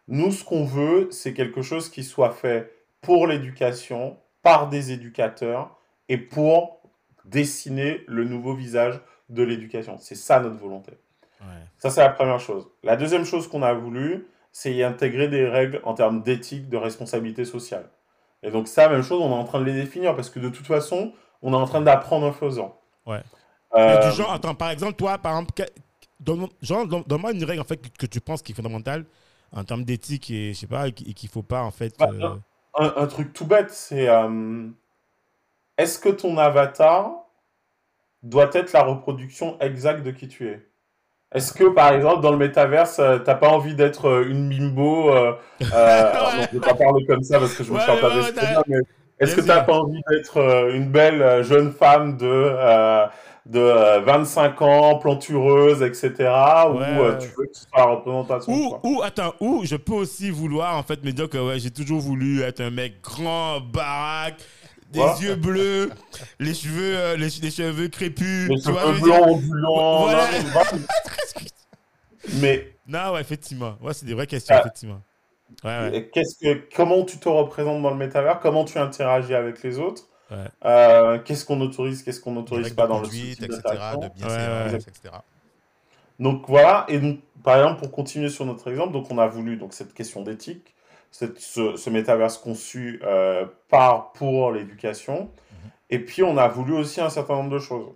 Nous ce qu'on veut c'est quelque chose qui soit fait pour l'éducation par des éducateurs et pour dessiner le nouveau visage de l'éducation. C'est ça notre volonté. Ça, c'est la première chose. La deuxième chose qu'on a voulu, c'est y intégrer des règles en termes d'éthique, de responsabilité sociale. Et donc ça, même chose, on est en train de les définir parce que de toute façon, on est en train d'apprendre en faisant. Ouais. Euh, du genre, attends, par exemple, toi, par exemple, donne-moi une règle en fait que, tu penses qui est fondamentale en termes d'éthique et je sais pas et qu'il faut pas en fait. Bah, euh, un, truc tout bête, c'est euh, est-ce que ton avatar doit être la reproduction exacte de qui tu es? Est-ce que, par exemple, dans le métaverse, euh, t'as pas envie d'être euh, une bimbo euh, Je vais pas parler comme ça parce que je me sens pas ouais, mais est-ce que t'as pas envie d'être une belle jeune femme de, de 25 ans, plantureuse, etc. Ou tu veux que tu sois la représentation ou, ou, attends, ou je peux aussi vouloir, en fait, me dire que ouais, j'ai toujours voulu être un mec grand, baraque, des yeux bleus, les cheveux, euh, les, cheveux crépus. Les cheveux blancs, Voilà. Mais. Non, ouais, effectivement. Ouais, c'est des vraies questions, ah. effectivement. Ouais, Qu'est-ce que, comment tu te représentes dans le métavers? Comment tu interagis avec les autres? Euh, Qu'est-ce qu'on autorise Qu'est-ce qu'on n'autorise pas dans le site, etc. De bien etc. Donc voilà. Et donc, par exemple, pour continuer sur notre exemple, donc on a voulu donc cette question d'éthique ce, ce métaverse conçu euh, par, pour l'éducation. Mhm. Et puis, on a voulu aussi un certain nombre de choses.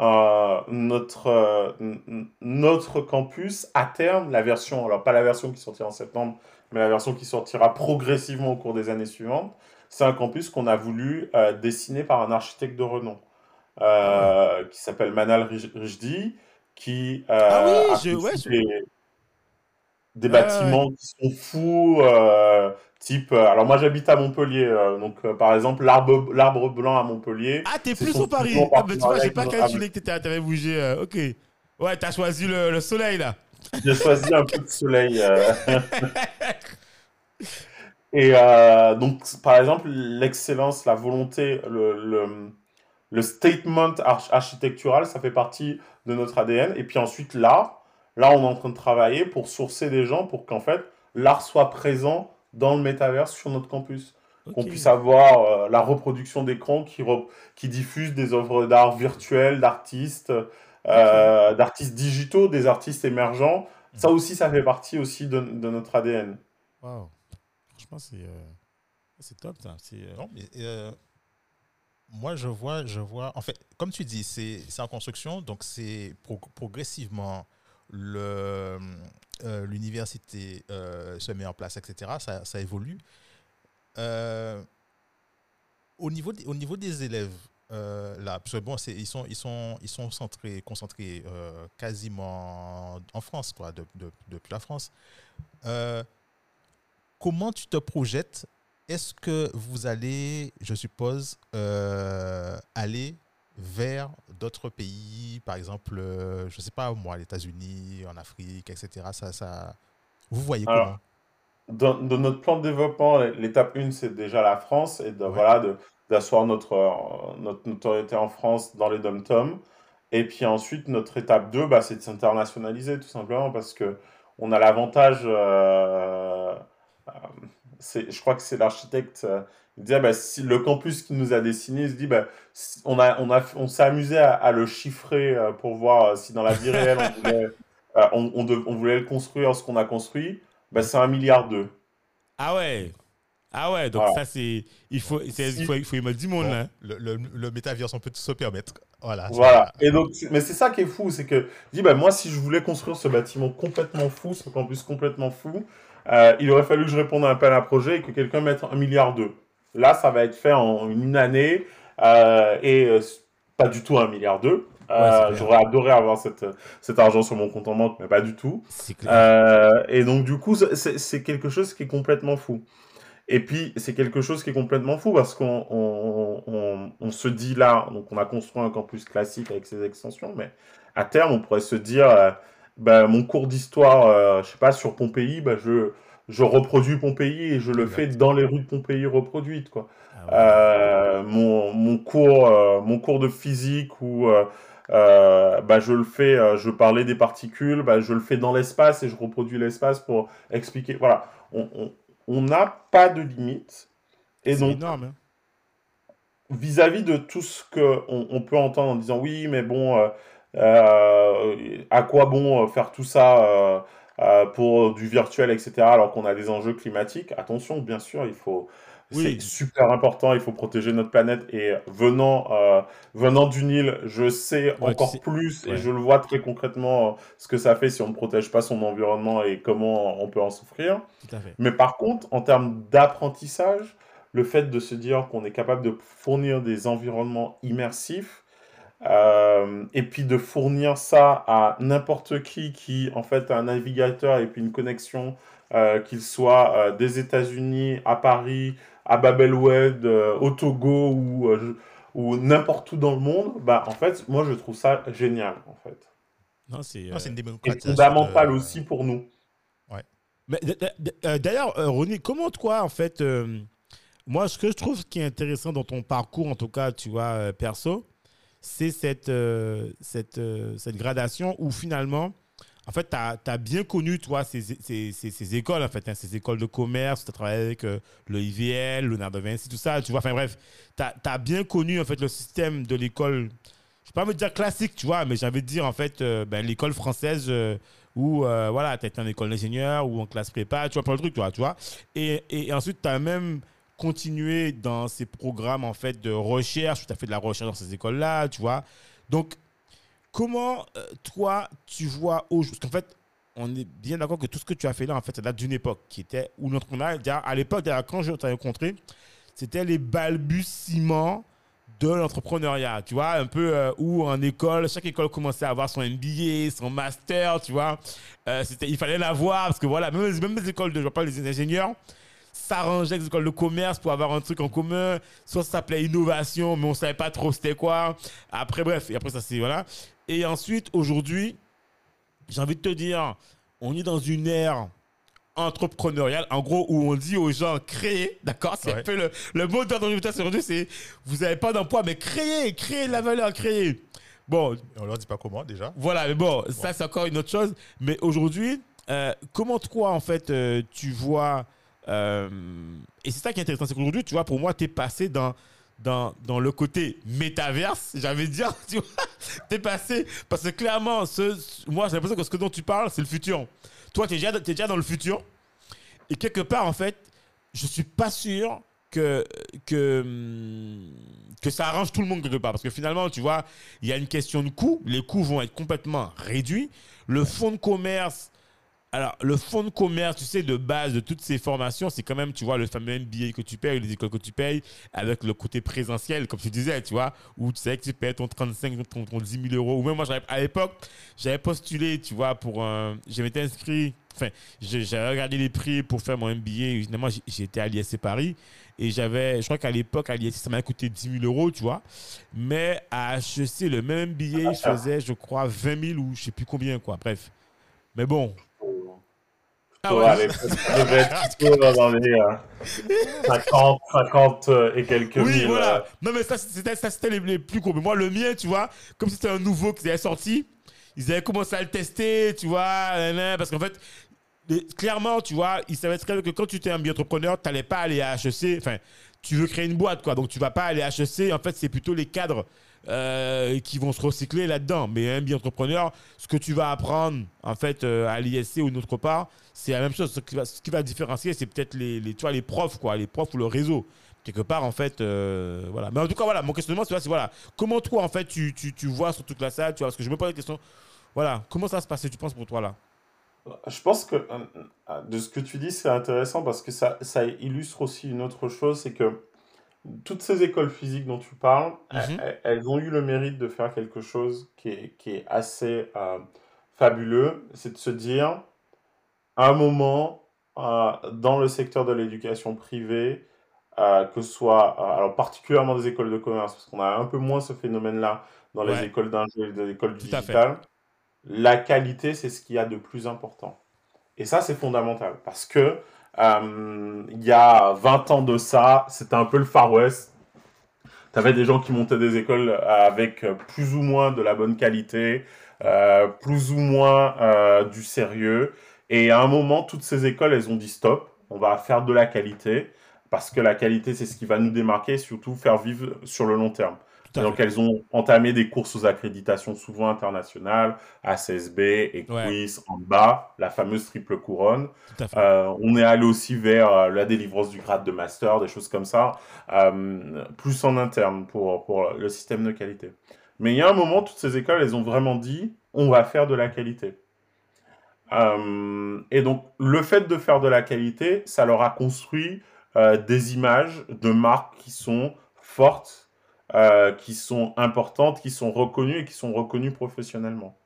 Euh, notre, euh, notre campus, à terme, la version, alors pas la version qui sortira en septembre, mais la version qui sortira progressivement au cours des années suivantes, c'est un campus qu'on a voulu dessiner par un architecte de renom ah qui s'appelle Manal Rijdi, qui ah oui, je, ouais, des bâtiments qui sont fous, euh, type. Euh, alors moi j'habite à Montpellier, euh, donc par exemple l'arbre blanc à Montpellier. Ah t'es plus au Paris. Ah, mais tu vois j'ai pas calculé que t'étais à bouger. ok. Ouais t'as choisi le, le, soleil là. J'ai choisi un peu de soleil. Et donc par exemple l'excellence, la volonté, le, le, le statement architectural, ça fait partie de notre ADN. Et puis ensuite l'art Là, on est en train de travailler pour sourcer des gens pour qu'en fait, l'art soit présent dans le métaverse sur notre campus. Qu'on puisse avoir euh, la reproduction d'écran qui, qui diffuse des œuvres d'art virtuelles, d'artistes, euh, d'artistes digitaux, des artistes émergents. Ça mhm. aussi, ça fait partie aussi de, notre ADN. Waouh. Franchement, c'est euh, top, ça. Non, mais, moi, je vois, je vois. En fait, comme tu dis, c'est en construction, donc c'est progressivement euh, l'université euh, se met en place, etc. Ça, ça évolue. Euh, au, niveau au niveau des élèves, là, parce que bon, ils sont, ils sont, ils sont centrés, concentrés quasiment en France, quoi, de, depuis la France. Comment tu te projettes? Est-ce que vous allez, je suppose, aller vers d'autres pays, par exemple, euh, je ne sais pas moi, les États-Unis, en Afrique, etc. Ça, ça... Vous voyez comment? dans, notre plan de développement, l'étape 1, c'est déjà la France et de, voilà, d'asseoir notre, euh, notre notoriété en France dans les dom-toms. Et puis ensuite, notre étape 2, bah, c'est de s'internationaliser tout simplement parce que on a l'avantage, euh, je crois que c'est l'architecte il disait, bah, si le campus qui nous a dessiné, il se dit, bah, on, a, on, a, on s'est amusé à, le chiffrer euh, pour voir euh, si dans la vie réelle, on voulait, euh, on, on, voulait le construire, ce qu'on a construit. Bah, c'est un milliard d'eux. Ah ouais ah ouais, donc ça c'est. Il faut, il faut, il faut du monde là. Le, le, le métaverse, on peut se permettre. Voilà. Voilà. Et donc, mais c'est ça qui est fou, c'est que dit, bah, moi, si je voulais construire ce bâtiment complètement fou, ce campus complètement fou, il aurait fallu que je réponde à un appel à projet et que quelqu'un mette un milliard d'eux. Là, ça va être fait en une année euh, et euh, pas du tout un milliard d'eux. Euh, j'aurais adoré avoir cette, cet argent sur mon compte en banque, mais pas du tout. et donc, du coup, c'est quelque chose qui est complètement fou. Et puis, c'est quelque chose qui est complètement fou parce qu'on on, on, se dit là, donc on a construit un campus classique avec ses extensions, mais à terme, on pourrait se dire, bah, mon cours d'histoire, je sais pas, sur Pompéi, bah, je, je reproduis Pompéi et je le fais dans les rues de Pompéi reproduites. Quoi. Ah euh, mon, mon, cours, euh, mon cours de physique où euh, bah, je le fais, je parlais des particules, bah, je le fais dans l'espace et je reproduis l'espace pour expliquer. Voilà, on n'a pas de limite. Et donc, énorme. Hein. vis-à-vis de tout ce qu'on on peut entendre en disant oui, mais bon, euh, euh, à quoi bon faire tout ça pour du virtuel, etc., alors qu'on a des enjeux climatiques? Attention, bien sûr, il faut. C'est super important, il faut protéger notre planète. Et venant, venant du Nil, je sais encore plus et je le vois très concrètement ce que ça fait si on ne protège pas son environnement et comment on peut en souffrir. Mais par contre, en termes d'apprentissage, le fait de se dire qu'on est capable de fournir des environnements immersifs euh, et puis de fournir ça à n'importe qui qui en fait a un navigateur et puis une connexion, euh, qu'il soit euh, des États-Unis, à Paris, à Babelwed, au Togo ou, ou n'importe où dans le monde, bah en fait moi je trouve ça génial en fait. Non, c'est une démocratie. fondamental aussi pour nous. Ouais. Mais d'ailleurs, Ronnie, comment toi en fait moi, ce que je trouve qui est intéressant dans ton parcours, en tout cas, tu vois, euh, perso, c'est cette, euh, cette, euh, cette gradation où finalement, en fait, tu as, bien connu, toi, ces, ces, ces, écoles, en fait, hein, ces écoles de commerce, tu as travaillé avec le IVL, Leonardo Vinci, tout ça, tu vois, enfin bref, tu as, bien connu, en fait, le système de l'école, je ne pas me dire classique, tu vois, mais j'ai envie de dire, en fait, ben, l'école française où, voilà, tu été en école d'ingénieur ou en classe prépa, tu vois, plein de trucs, tu vois, tu vois. Et, et ensuite, tu as même continuer dans ces programmes en fait de recherche, tu as fait de la recherche dans ces écoles-là, tu vois. Donc, comment euh, toi, tu vois aujourd'hui, parce qu'en fait, on est bien d'accord que tout ce que tu as fait là, en fait, ça date d'une époque qui était où notre à l'époque, quand je t'ai rencontré, c'était les balbutiements de l'entrepreneuriat, tu vois, un peu euh, où en école, chaque école commençait à avoir son MBA, son master, tu vois. Euh, il fallait l'avoir parce que voilà, même, même les écoles de, je pas les ingénieurs, s'arranger avec les écoles de commerce pour avoir un truc en commun. Soit ça s'appelait innovation, mais on savait pas trop c'était quoi. Après, bref, et après ça, c'est voilà. Et ensuite, aujourd'hui, j'ai envie de te dire, on est dans une ère entrepreneuriale, en gros, où on dit aux gens créer, d'accord C'est un peu le, le mot d'ordre aujourd'hui, c'est vous n'avez pas d'emploi, mais créer, créer la valeur, créer. Bon. On leur dit pas comment déjà. Voilà, mais bon, ça c'est encore une autre chose. Mais aujourd'hui, euh, comment toi, en fait, euh, tu vois euh, et c'est ça qui est intéressant, c'est qu'aujourd'hui, tu vois, pour moi, tu es passé dans, dans, dans, le côté métaverse, j'avais dire, tu vois, tu es passé, parce que clairement, ce, moi, j'ai l'impression que ce dont tu parles, c'est le futur. Toi, tu es, es, déjà dans le futur, et quelque part, en fait, je suis pas sûr que, que, que ça arrange tout le monde quelque part. Parce que finalement, tu vois, il y a une question de coût. Les coûts vont être complètement réduits. Le fonds de commerce alors, le fonds de commerce, tu sais, de base de toutes ces formations, c'est quand même, tu vois, le fameux MBA que tu payes, les écoles que tu payes, avec le côté présentiel, comme tu disais, tu vois, où tu sais que tu payes ton 35, ton, ton 10 000 euros. Ou même moi, à l'époque, j'avais postulé, tu vois, pour un. J'avais été inscrit, enfin, j'avais regardé les prix pour faire mon MBA. Évidemment, j'étais à l'ISC Paris. Et j'avais, je crois qu'à l'époque, à l'ISC, ça m'a coûté 10 000 euros, tu vois. Mais à HEC, le même MBA, je faisais, je crois, 20 000 ou je sais plus combien, quoi. Bref. Mais bon, ah ouais. devait être dans les 50, euh, 50 euh, et quelques oui, mille. voilà. Euh. Non, mais ça, c'était les, les, plus courts. Mais moi, le mien, tu vois, comme c'était un nouveau qui avait sorti, ils avaient commencé à le tester, tu vois, parce qu'en fait, clairement, tu vois, ils savaient très bien que quand tu étais un bio-entrepreneur, tu n'allais pas aller à HEC, enfin, tu veux créer une boîte, quoi. Donc, tu vas pas aller à HEC. En fait, c'est plutôt les cadres euh, qui vont se recycler là-dedans. Mais un bien entrepreneur, ce que tu vas apprendre en fait euh, à l'ISC ou autre part, c'est la même chose. Ce qui va, différencier, c'est peut-être les, les, les profs, quoi, les profs ou le réseau. Quelque part, en fait, euh, voilà. Mais en tout cas, voilà, mon questionnement, c'est voilà, comment toi, en fait, tu, tu, tu vois sur toute la salle, tu vois, parce que je me pose la question, voilà, comment ça se passe, tu penses pour toi là? Je pense que de ce que tu dis, c'est intéressant parce que ça, ça illustre aussi une autre chose, c'est que toutes ces écoles physiques dont tu parles, mhm. elles, ont eu le mérite de faire quelque chose qui est, qui est assez euh, fabuleux. C'est de se dire, à un moment, euh, dans le secteur de l'éducation privée, euh, que ce soit, alors particulièrement des écoles de commerce, parce qu'on a un peu moins ce phénomène-là dans les écoles d'ingénierie, des écoles digitales, la qualité, c'est ce qu'il y a de plus important. Et ça, c'est fondamental, parce que il y a 20 ans de ça, c'était un peu le Far West. Tu avais des gens qui montaient des écoles avec plus ou moins de la bonne qualité, euh, plus ou moins euh, du sérieux. Et à un moment, toutes ces écoles, elles ont dit stop, on va faire de la qualité parce que la qualité, c'est ce qui va nous démarquer, surtout faire vivre sur le long terme. Donc, elles ont entamé des courses aux accréditations souvent internationales, ACSB, Equis, en bas, la fameuse triple couronne. Euh, on est allé aussi vers euh, la délivrance du grade de master, des choses comme ça, euh, plus en interne pour, pour le système de qualité. Mais il y a un moment, toutes ces écoles, elles ont vraiment dit, on va faire de la qualité. Et donc, le fait de faire de la qualité, ça leur a construit des images de marques qui sont fortes, euh, qui sont importantes, qui sont reconnues et qui sont reconnues professionnellement.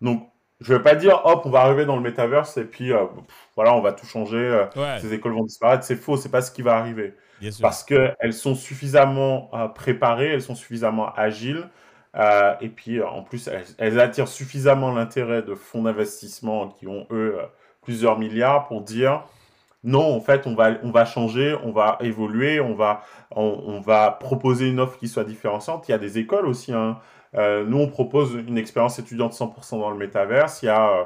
Donc, je ne vais pas dire, hop, on va arriver dans le metaverse et puis, euh, pff, voilà, on va tout changer, euh, Ouais, ces écoles vont disparaître. C'est faux, c'est pas ce qui va arriver bien sûr. parce qu'elles sont suffisamment préparées, elles sont suffisamment agiles, et puis en plus elles, elles attirent suffisamment l'intérêt de fonds d'investissement qui ont eux plusieurs milliards pour dire non, en fait on va, on va changer, on va évoluer, on va, on, va proposer une offre qui soit différenciante. Il y a des écoles aussi. hein. Euh, nous on propose une expérience étudiante 100% dans le métaverse. Il y a euh,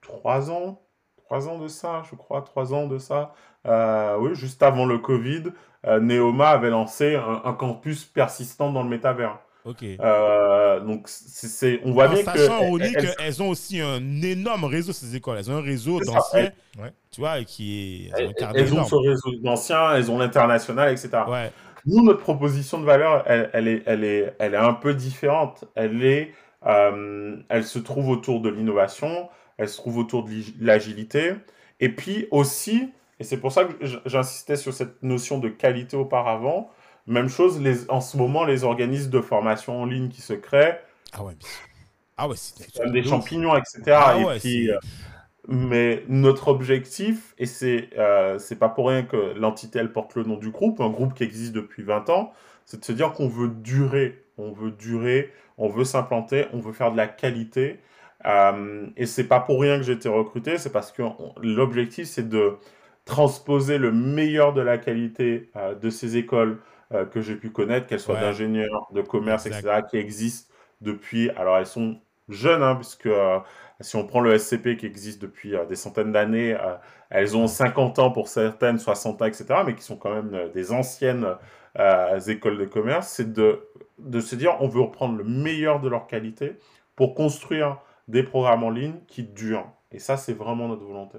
trois ans, trois ans de ça, je crois, trois ans de ça. Euh, oui, juste avant le Covid, Neoma avait lancé un, un campus persistant dans le métavers. Ok. Euh, donc, c'est, on voit En bien sachant, que. Ronnie, elles- qu'elles ont aussi un énorme réseau, ces écoles. Elles ont un réseau d'anciens, ouais. tu vois, et qui est. Elles ont elles, ce réseau d'anciens, elles ont l'international, etc. Ouais, Nous, notre proposition de valeur, elle, elle est, elle, est, elle est un peu différente. Elle, est, euh, elle se trouve autour de l'innovation, elle se trouve autour de l'agilité, et puis aussi, et c'est pour ça que j'insistais sur cette notion de qualité auparavant, même chose, les, en ce moment, les organismes de formation en ligne qui se créent, ah ouais, mais- ah ouais, c'est comme des champignons, etc. Ah et ouais, puis, euh, mais notre objectif, et c'est euh, c'est pas pour rien que l'entité elle porte le nom du groupe, un groupe qui existe depuis 20 ans, c'est de se dire qu'on veut durer, on veut durer, on veut s'implanter, on veut faire de la qualité. Euh, et c'est pas pour rien que j'ai été recruté, c'est parce que l'objectif c'est de transposer le meilleur de la qualité euh, de ces écoles euh, que j'ai pu connaître, qu'elles soient Ouais. d'ingénieurs, de commerce, Exact. etc., qui existent depuis. Alors elles sont jeunes, hein, puisque euh, si on prend le SCP qui existe depuis euh, des centaines d'années, elles ont 50 ans pour certaines, 60 ans, etc., mais qui sont quand même des anciennes écoles de commerce, c'est de, de se dire on veut reprendre le meilleur de leur qualité pour construire des programmes en ligne qui durent. Et ça, c'est vraiment notre volonté.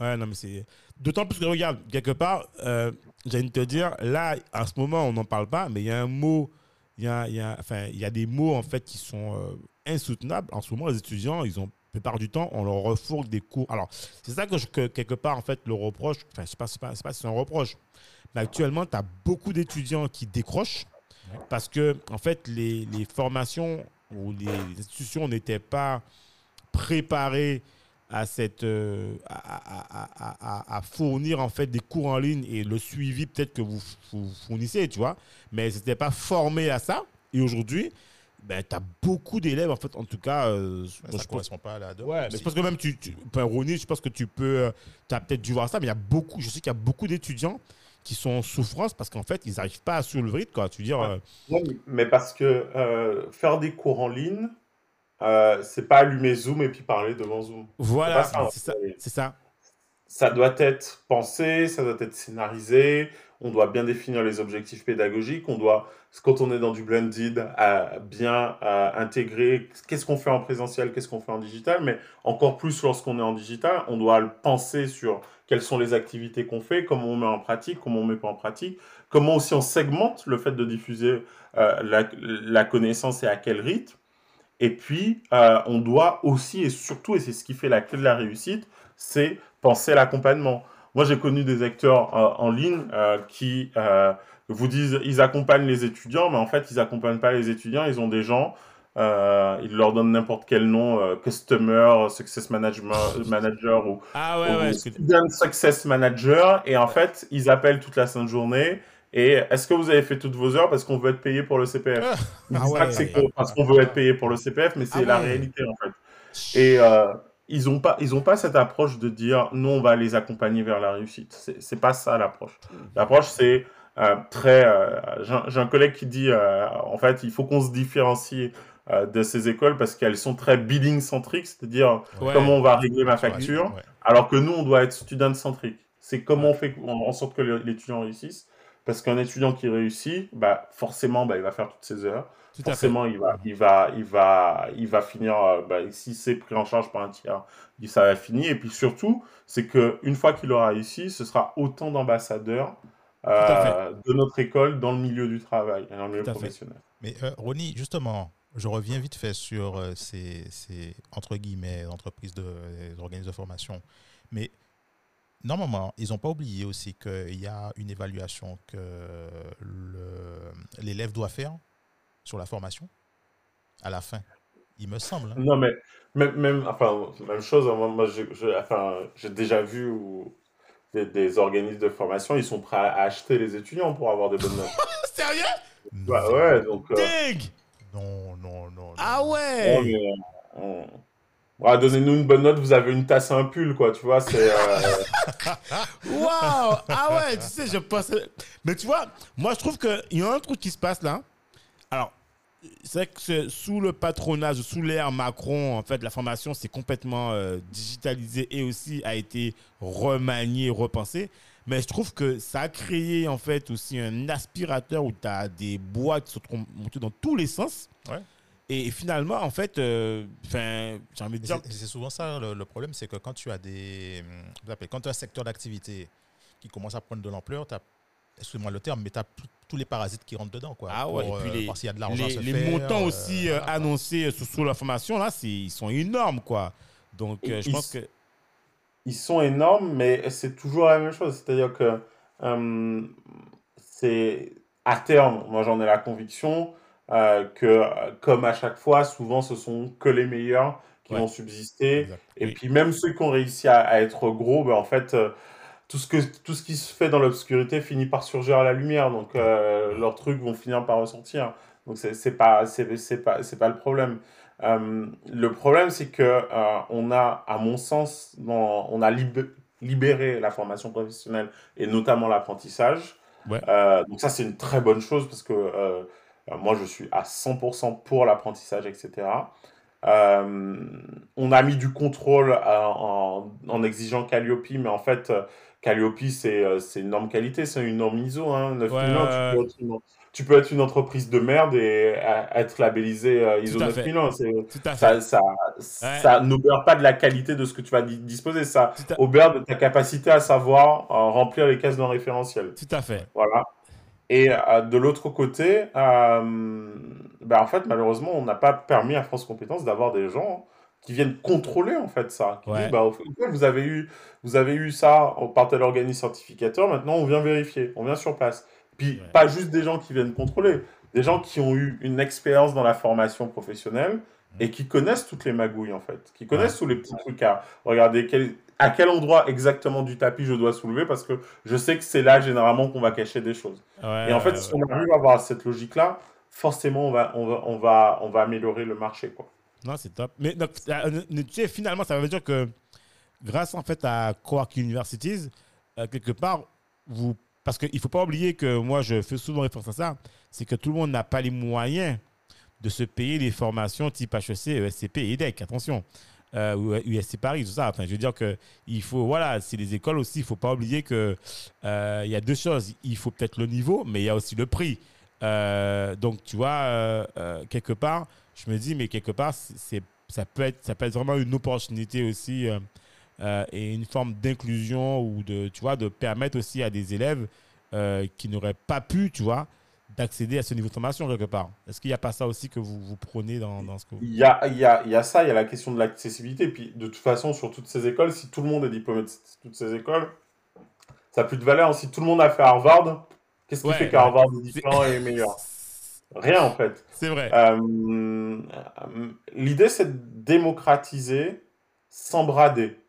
Ouais, non, mais c'est. D'autant plus que, regarde, quelque part, euh, j'ai envie de te dire, là, en ce moment, on n'en parle pas, mais il y a un mot, il y a, y a- enfin, il y a des mots, en fait, qui sont euh, insoutenables. En ce moment, les étudiants, ils ont, la plupart du temps, on leur refourgue des cours. Alors, c'est ça que, je- que, quelque part, en fait, le reproche, enfin, je sais pas, pas si c'est un reproche, mais actuellement, tu as beaucoup d'étudiants qui décrochent parce que, en fait, les, les formations ou les institutions n'étaient pas préparées à cette euh, à, à- à- à- à fournir en fait des cours en ligne et le suivi peut-être que vous, vous fournissez tu vois mais c'était pas formé à ça et aujourd'hui ben tu as beaucoup d'élèves en fait en tout cas euh, Mais moi, ça je ne correspond pas à la. Ouais, mais aussi. je pense que même tu, tu enfin, Ronnie, je pense que tu peux, tu as peut-être dû voir ça, mais il y a beaucoup, je sais qu'il y a beaucoup d'étudiants qui sont en souffrance parce qu'en fait, ils n'arrivent pas à suivre le rythme, quoi. Tu veux dire, Ouais. euh, Non, mais parce que euh, faire des cours en ligne, euh, c'est pas allumer Zoom et puis parler devant Zoom. voilà, C'est ça, ça, doit être pensé, ça doit être scénarisé, on doit bien définir les objectifs pédagogiques, on doit, quand on est dans du blended, à bien à intégrer qu'est-ce qu'on fait en présentiel, qu'est-ce qu'on fait en digital, mais encore plus lorsqu'on est en digital, on doit le penser sur quelles sont les activités qu'on fait, comment on met en pratique, comment on met pas en pratique, comment aussi on segmente le fait de diffuser euh, la, la connaissance et à quel rythme. Et puis, euh, on doit aussi et surtout, et c'est ce qui fait la clé de la réussite, c'est penser à l'accompagnement. Moi, j'ai connu des acteurs euh, en ligne euh, qui vous disent ils accompagnent les étudiants, mais en fait, ils n'accompagnent pas les étudiants. Ils ont des gens, ils leur donnent n'importe quel nom, Customer, Success Management, Manager ou, Ah ouais, ou ouais. Student Success Manager. Et en fait, ils appellent toute la sainte journée. Et est-ce que vous avez fait toutes vos heures parce qu'on veut être payé pour le CPF Ah pas ouais. que c'est que parce qu'on veut être payé pour le CPF, mais c'est Ah la ouais. réalité en fait. Et euh, ils n'ont pas, ils ont pas cette approche de dire nous on va les accompagner vers la réussite. C'est pas ça l'approche. L'approche c'est euh, très. euh, J'ai un- collègue qui dit en fait il faut qu'on se différencie de ces écoles parce qu'elles sont très billing centriques, c'est-à-dire Ouais. comment on va régler ma Ouais, facture, ouais. alors que nous on doit être student centrique. C'est comment on fait en sorte que l'étudiant réussisse. Parce qu'un étudiant qui réussit, bah, forcément, bah, il va faire toutes ses heures. forcément, il va, il, va, il, va, il va finir, euh, bah, si c'est pris en charge par un tiers, ça va finir. Et puis surtout, c'est qu'une fois qu'il aura réussi, ce sera autant d'ambassadeurs euh, de notre école dans le milieu du travail et dans le milieu professionnel. Mais euh, Ronnie, justement, je reviens vite fait sur euh, ces, ces, entre guillemets, entreprises de, organismes de formation. Mais normalement, ils n'ont pas oublié aussi qu'il y a une évaluation que l'élève doit faire sur la formation à la fin. Il me semble. Hein. Non, mais même, même, enfin, même chose. Hein, moi, j'ai enfin, déjà vu où des, organismes de formation, ils sont prêts à acheter les étudiants pour avoir des bonnes notes. Sérieux? Bah ouais, donc. Euh, non, non, non, Ah ouais Donnez-nous une bonne note, vous avez une tasse et un pull, quoi, tu vois, c'est... Euh, Waouh Ah ouais, tu sais, je pense... Mais tu vois, moi, je trouve qu'il y a un truc qui se passe là. Alors, c'est vrai que sous le patronage, sous l'ère Macron, en fait, la formation s'est complètement euh, digitalisée et aussi a été remaniée, repensée. Mais je trouve que ça a créé en fait aussi un aspirateur où tu as des boîtes qui sont montées dans tous les sens. Et finalement, en fait, euh, j'ai envie de dire. C'est souvent ça le, problème, c'est que quand tu as des. Quand tu as un secteur d'activité qui commence à prendre de l'ampleur, tu as excusez-moi le terme, mais tu as tous les parasites qui rentrent dedans. Quoi, ah ouais, et puis euh, les, y a de l'argent les, les montants aussi euh, annoncés sous, sous, la formation, là, ils sont énormes. quoi. Donc, je pense que ils sont énormes, mais c'est toujours la même chose. C'est-à-dire que euh, c'est à terme, moi j'en ai la conviction euh, que, comme à chaque fois, souvent ce sont que les meilleurs qui vont subsister. Et puis même ceux qui ont réussi à, être gros, ben, en fait, euh, tout, ce que, tout ce qui se fait dans l'obscurité finit par surgir à la lumière. Donc leurs trucs vont finir par ressentir. Donc c'est pas, c'est pas, pas le problème. Euh, le problème, c'est que euh, on a, à mon sens, on a libéré la formation professionnelle et notamment l'apprentissage. Euh, donc ça, c'est une très bonne chose parce que moi, je suis à 100% pour l'apprentissage, etc. on a mis du contrôle en, en, exigeant Calliope, mais en fait, Calliope, c'est une norme qualité, c'est une norme ISO. Hein, 9001, tu peux tu peux être une entreprise de merde et être labellisé euh, ISO 9001. Ça, ça, ça n'obère pas de la qualité de ce que tu vas disposer. Ça obère de ta capacité à savoir euh, remplir les cases d'un référentiel. Tout à fait. Voilà. Et euh, de l'autre côté, ben, en fait, malheureusement, on n'a pas permis à France Compétences d'avoir des gens qui viennent contrôler en fait ça. Qui disent, bah, vous, avez eu, vous avez eu ça par tel organisme certificateur, maintenant on vient vérifier, on vient sur place. Puis pas juste des gens qui viennent contrôler, des gens qui ont eu une expérience dans la formation professionnelle et qui connaissent toutes les magouilles en fait, qui connaissent tous les petits trucs à regarder à quel endroit exactement du tapis je dois soulever parce que je sais que c'est là généralement qu'on va cacher des choses. et en fait, si on arrive à avoir cette logique-là, forcément on va, on va, on va, on va améliorer le marché quoi. Non, c'est top. Mais donc, euh, tu sais, finalement, ça veut dire que grâce en fait à Quark Universities, euh, quelque part, vous parce qu'il ne faut pas oublier que moi, je fais souvent référence à ça, c'est que tout le monde n'a pas les moyens de se payer des formations type HEC, ESCP, EDEC, attention, euh, USC Paris, tout ça. Enfin, je veux dire que il faut, voilà, c'est les écoles aussi, il faut pas oublier qu'il euh, y a deux choses. Il faut peut-être le niveau, mais il y a aussi le prix. Euh, donc, tu vois, euh, quelque part, je me dis, mais quelque part, c'est, ça, peut être, ça peut être vraiment une opportunité aussi euh, et une forme d'inclusion ou de, tu vois, de permettre aussi à des élèves euh, qui n'auraient pas pu, tu vois, d'accéder à ce niveau de formation quelque part. Est-ce qu'il n'y a pas ça aussi que vous, vous prenez dans, dans ce que vous... Il y a, il y, a, il y a ça, il y a la question de l'accessibilité. Puis de toute façon, sur toutes ces écoles, si tout le monde est diplômé de toutes ces écoles, ça n'a plus de valeur. Si tout le monde a fait Harvard, qu'est-ce qui fait qu'Harvard est différent et meilleur? Rien en fait. C'est vrai. Euh, l'idée, c'est de démocratiser sans brader.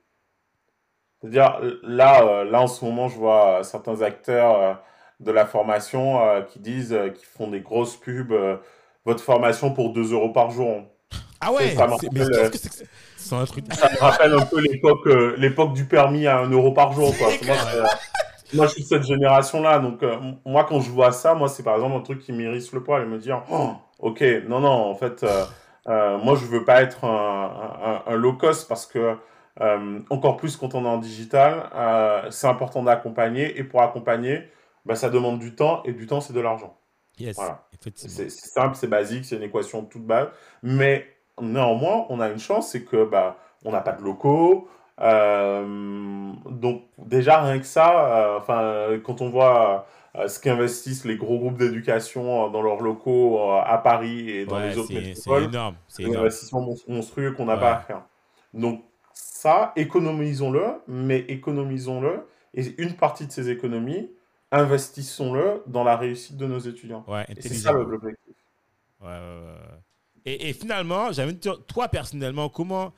C'est-à-dire, là, euh, là, en ce moment, je vois euh, certains acteurs de la formation qui disent, qui font des grosses pubs, votre formation pour 2 euros par jour. Ah ouais, ça, me rappelle, c'est un truc... ça me rappelle un peu l'époque, l'époque du permis à 1 euro par jour. Quoi. Moi, je suis de cette génération-là, donc moi, quand je vois ça, moi, c'est par exemple un truc qui m'irrisse le poil et me dire, oh, ok, non, non, en fait, moi, je veux pas être un, un, un low cost parce que euh, encore plus quand on est en digital, euh, c'est important d'accompagner. Et pour accompagner, bah, ça demande du temps. Et du temps, c'est de l'argent. Yes, Voilà. C'est simple, c'est basique, c'est une équation toute base. Mais néanmoins, on a une chance, c'est que bah, on n'a pas de locaux. euh, donc déjà rien que ça, euh, quand on voit euh, ce qu'investissent les gros groupes d'éducation euh, dans leurs locaux à Paris et dans Ouais, les autres c'est c'est métropoles, énorme. C'est un investissement mons- monstrueux qu'on n'a Ouais. pas à faire. Donc ça, économisons-le, mais économisons-le et une partie de ces économies, investissons-le dans la réussite de nos étudiants. Ouais, Et c'est ça l'objectif. Ouais. Et, et finalement, j'avais toi personnellement, comment,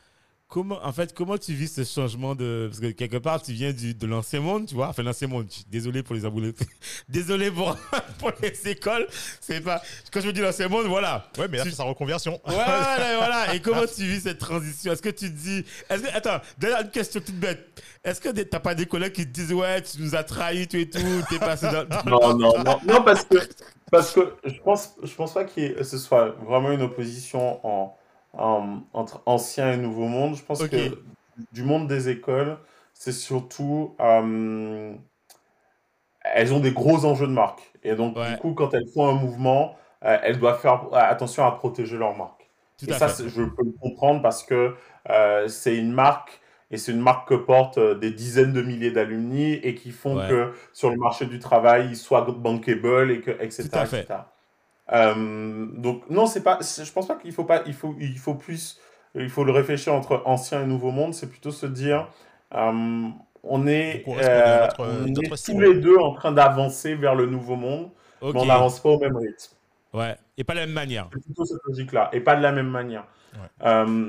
comment, en fait, comment tu vis ce changement de. Parce que quelque part, tu viens du, de l'ancien monde, tu vois? Enfin, l'ancien monde, je suis désolé pour les aboulés. désolé pour, pour les écoles. C'est pas. Quand je dis l'ancien monde, voilà. Ouais, mais là, Tu- c'est sa reconversion. Ouais, voilà, voilà. Et comment tu vis cette transition? Est-ce que tu te dis. Est-ce que, attends, dernière question toute bête. Est-ce que t'as pas des collègues qui te disent, ouais, tu nous as trahis, tout et tout, t'es passé dans. Non, non, non, non, parce que, parce que je pense, je pense pas que ce soit vraiment une opposition en, en- entre ancien et nouveau monde. Je pense que du monde des écoles, c'est surtout, euh, elles ont des gros enjeux de marque. Et donc, Ouais. du coup, quand elles font un mouvement, euh, elles doivent faire attention à protéger leur marque. Tout Et ça, je peux le comprendre parce que euh, c'est une marque et c'est une marque que portent euh, des dizaines de milliers d'alumni et qui font Ouais. que sur le marché du travail, ils soient bankable et que etc. Tout à fait. etc. Euh, donc non, c'est pas. Je pense pas qu'il faut pas. Il faut il faut plus. Il faut le réfléchir entre ancien et nouveau monde. C'est plutôt se dire. euh, on est, euh, notre- on notre est tous les deux en train d'avancer vers le nouveau monde, mais on n'avance pas au même rythme. Ouais. Et pas de la même manière. C'est plutôt cette logique-là, et pas de la même manière. Ouais. Euh,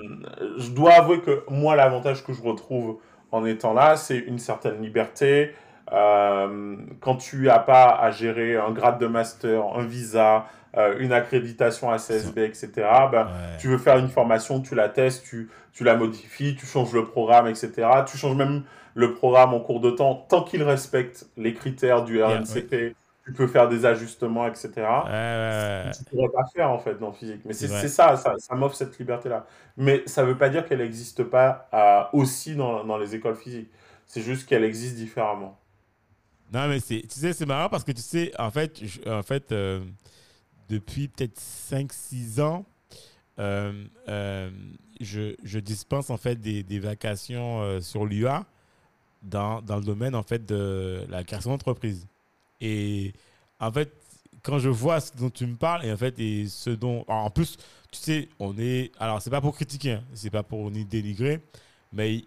je dois avouer que moi, l'avantage que je retrouve en étant là, c'est une certaine liberté. Euh, quand tu n'as pas à gérer un grade de master, un visa, euh, une accréditation à CSB, etc., ben, Ouais. tu veux faire une formation, tu la testes, tu, tu la modifies, tu changes le programme, etc. Tu changes même le programme en cours de temps, tant qu'il respecte les critères du RNCP, tu peux faire des ajustements, etc Ouais, ouais, ouais. tu pourrais pas faire en fait dans physique. Mais c'est c'est ça, ça, ça m'offre cette liberté-là. Mais ça veut pas dire qu'elle n'existe pas euh, aussi dans, dans les écoles physiques. C'est juste qu'elle existe différemment. Non, mais c'est, tu sais, c'est marrant parce que tu sais, en fait, en fait euh, depuis peut-être 5-6 ans, euh, euh, je, je dispense en fait des, des vacations sur l'UA dans, dans le domaine en fait de la création d'entreprise. Et en fait, quand je vois ce dont tu me parles et en fait et ce dont en plus tu sais on est alors c'est pas pour critiquer hein, c'est pas pour ni dénigrer mais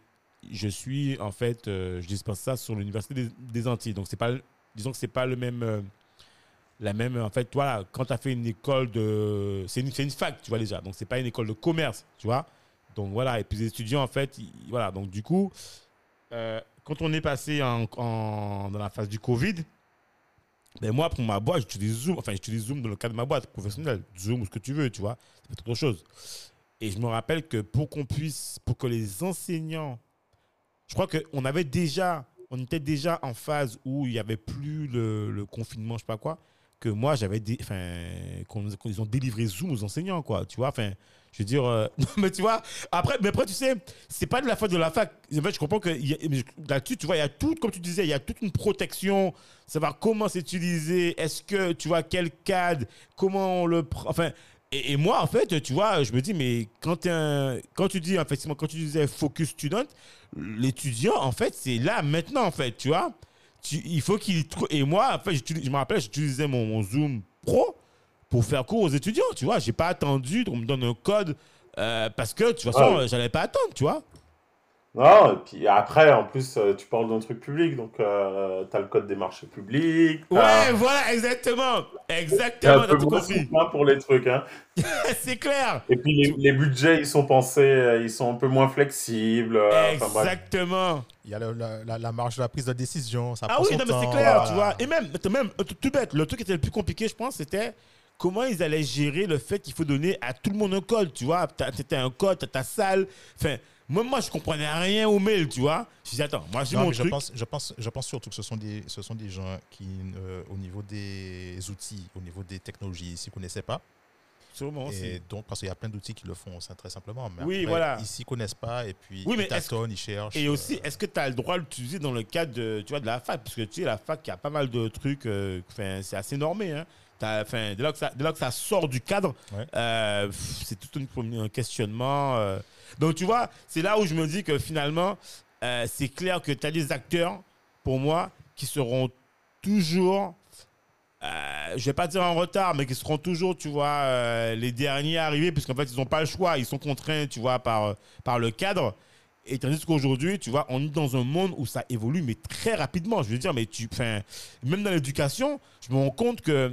je suis en fait euh, je dispense ça sur l'université des, Antilles donc c'est pas disons que c'est pas le même euh, la même en fait voilà quand tu as fait une école de c'est une, une fac tu vois déjà donc c'est pas une école de commerce tu vois donc voilà et puis les étudiants en fait voilà donc du coup euh, quand on est passé en, en- dans la phase du Covid ben moi, pour ma boîte, j'utilise Zoom. Enfin, j'utilise Zoom dans le cadre de ma boîte professionnelle. Zoom ou ce que tu veux, tu vois. C'est autre chose. Et je me rappelle que pour qu'on puisse, pour que les enseignants, je crois qu'on avait déjà, on était déjà en phase où il n'y avait plus le, le confinement, je sais pas quoi, que moi, j'avais, enfin, qu'ils ont délivré Zoom aux enseignants, quoi, tu vois. Enfin, je veux dire, euh, mais tu vois, après, mais après, tu sais, c'est pas de la faute de la fac. En fait, je comprends que là-dessus, tu vois, il y a tout, comme tu disais, il y a toute une protection, savoir comment c'est utilisé, est-ce que, tu vois, quel cadre, comment on le prend, enfin, et, et moi, en fait, tu vois, je me dis, mais quand, un- quand tu dis, effectivement, quand tu disais focus student, l'étudiant, en fait, c'est là, maintenant, en fait, tu vois. Tu- il faut qu'il trou- Et moi, en fait, je me rappelle, j'utilisais mon, mon Zoom Pro pour faire cours aux étudiants, tu vois. J'ai pas attendu qu'on me donne un code euh, parce que, de toute façon, Ah oui. j'allais pas attendre, tu vois. Non, et puis après, en plus, euh, tu parles d'un truc public, donc euh, tu as le code des marchés publics. Ouais, t'as- voilà, exactement. t'as Exactement, un t'as peu tout moins compris. hein, pour les trucs. Hein. C'est clair. Et puis les, les budgets, ils sont pensés, euh, ils sont un peu moins flexibles. euh. Exactement. Il y a le- la, la- la marge de la prise de décision. Ça Ah prend oui, son non, mais c'est clair, voilà. tu vois. Et même, même tout, tout bête, le truc qui était le plus compliqué, je pense, c'était comment ils allaient gérer le fait qu'il faut donner à tout le monde un code, tu vois. T'as un code, t'as ta salle. Enfin, moi, moi, je comprenais rien au mail, tu vois. Je dis, attends, moi, j'ai Non, mon mais je truc. pense, je, pense, je pense surtout que ce sont des, ce sont des gens qui, euh, au niveau des outils, au niveau des technologies, s'y connaissaient pas. sûrement aussi. Et donc, parce qu'il y a plein d'outils qui le font, c'est très simplement. Mais Oui, après, voilà. Ils s'y connaissent pas et puis Oui, mais ils tâtonnent, ils cherchent. Et euh, aussi, est-ce que tu as le droit de l'utiliser dans le cadre de, tu vois, de la fac? Parce que tu sais, la fac, il y a pas mal de trucs, euh, c'est assez normé. Hein. Enfin, dès, là que ça, dès là que ça sort du cadre, Ouais. euh, c'est tout une- un questionnement. euh. Donc, tu vois, c'est là où je me dis que finalement, euh, c'est clair que tu as des acteurs, pour moi, qui seront toujours, je vais pas dire en retard, mais qui seront toujours, tu vois, les derniers arrivés, puisqu'en fait, ils n'ont pas le choix. Ils sont contraints, tu vois, par, par le cadre. Et tandis qu'aujourd'hui, tu vois, on est dans un monde où ça évolue, mais très rapidement. Je veux dire, mais tu, même dans l'éducation, je me rends compte que,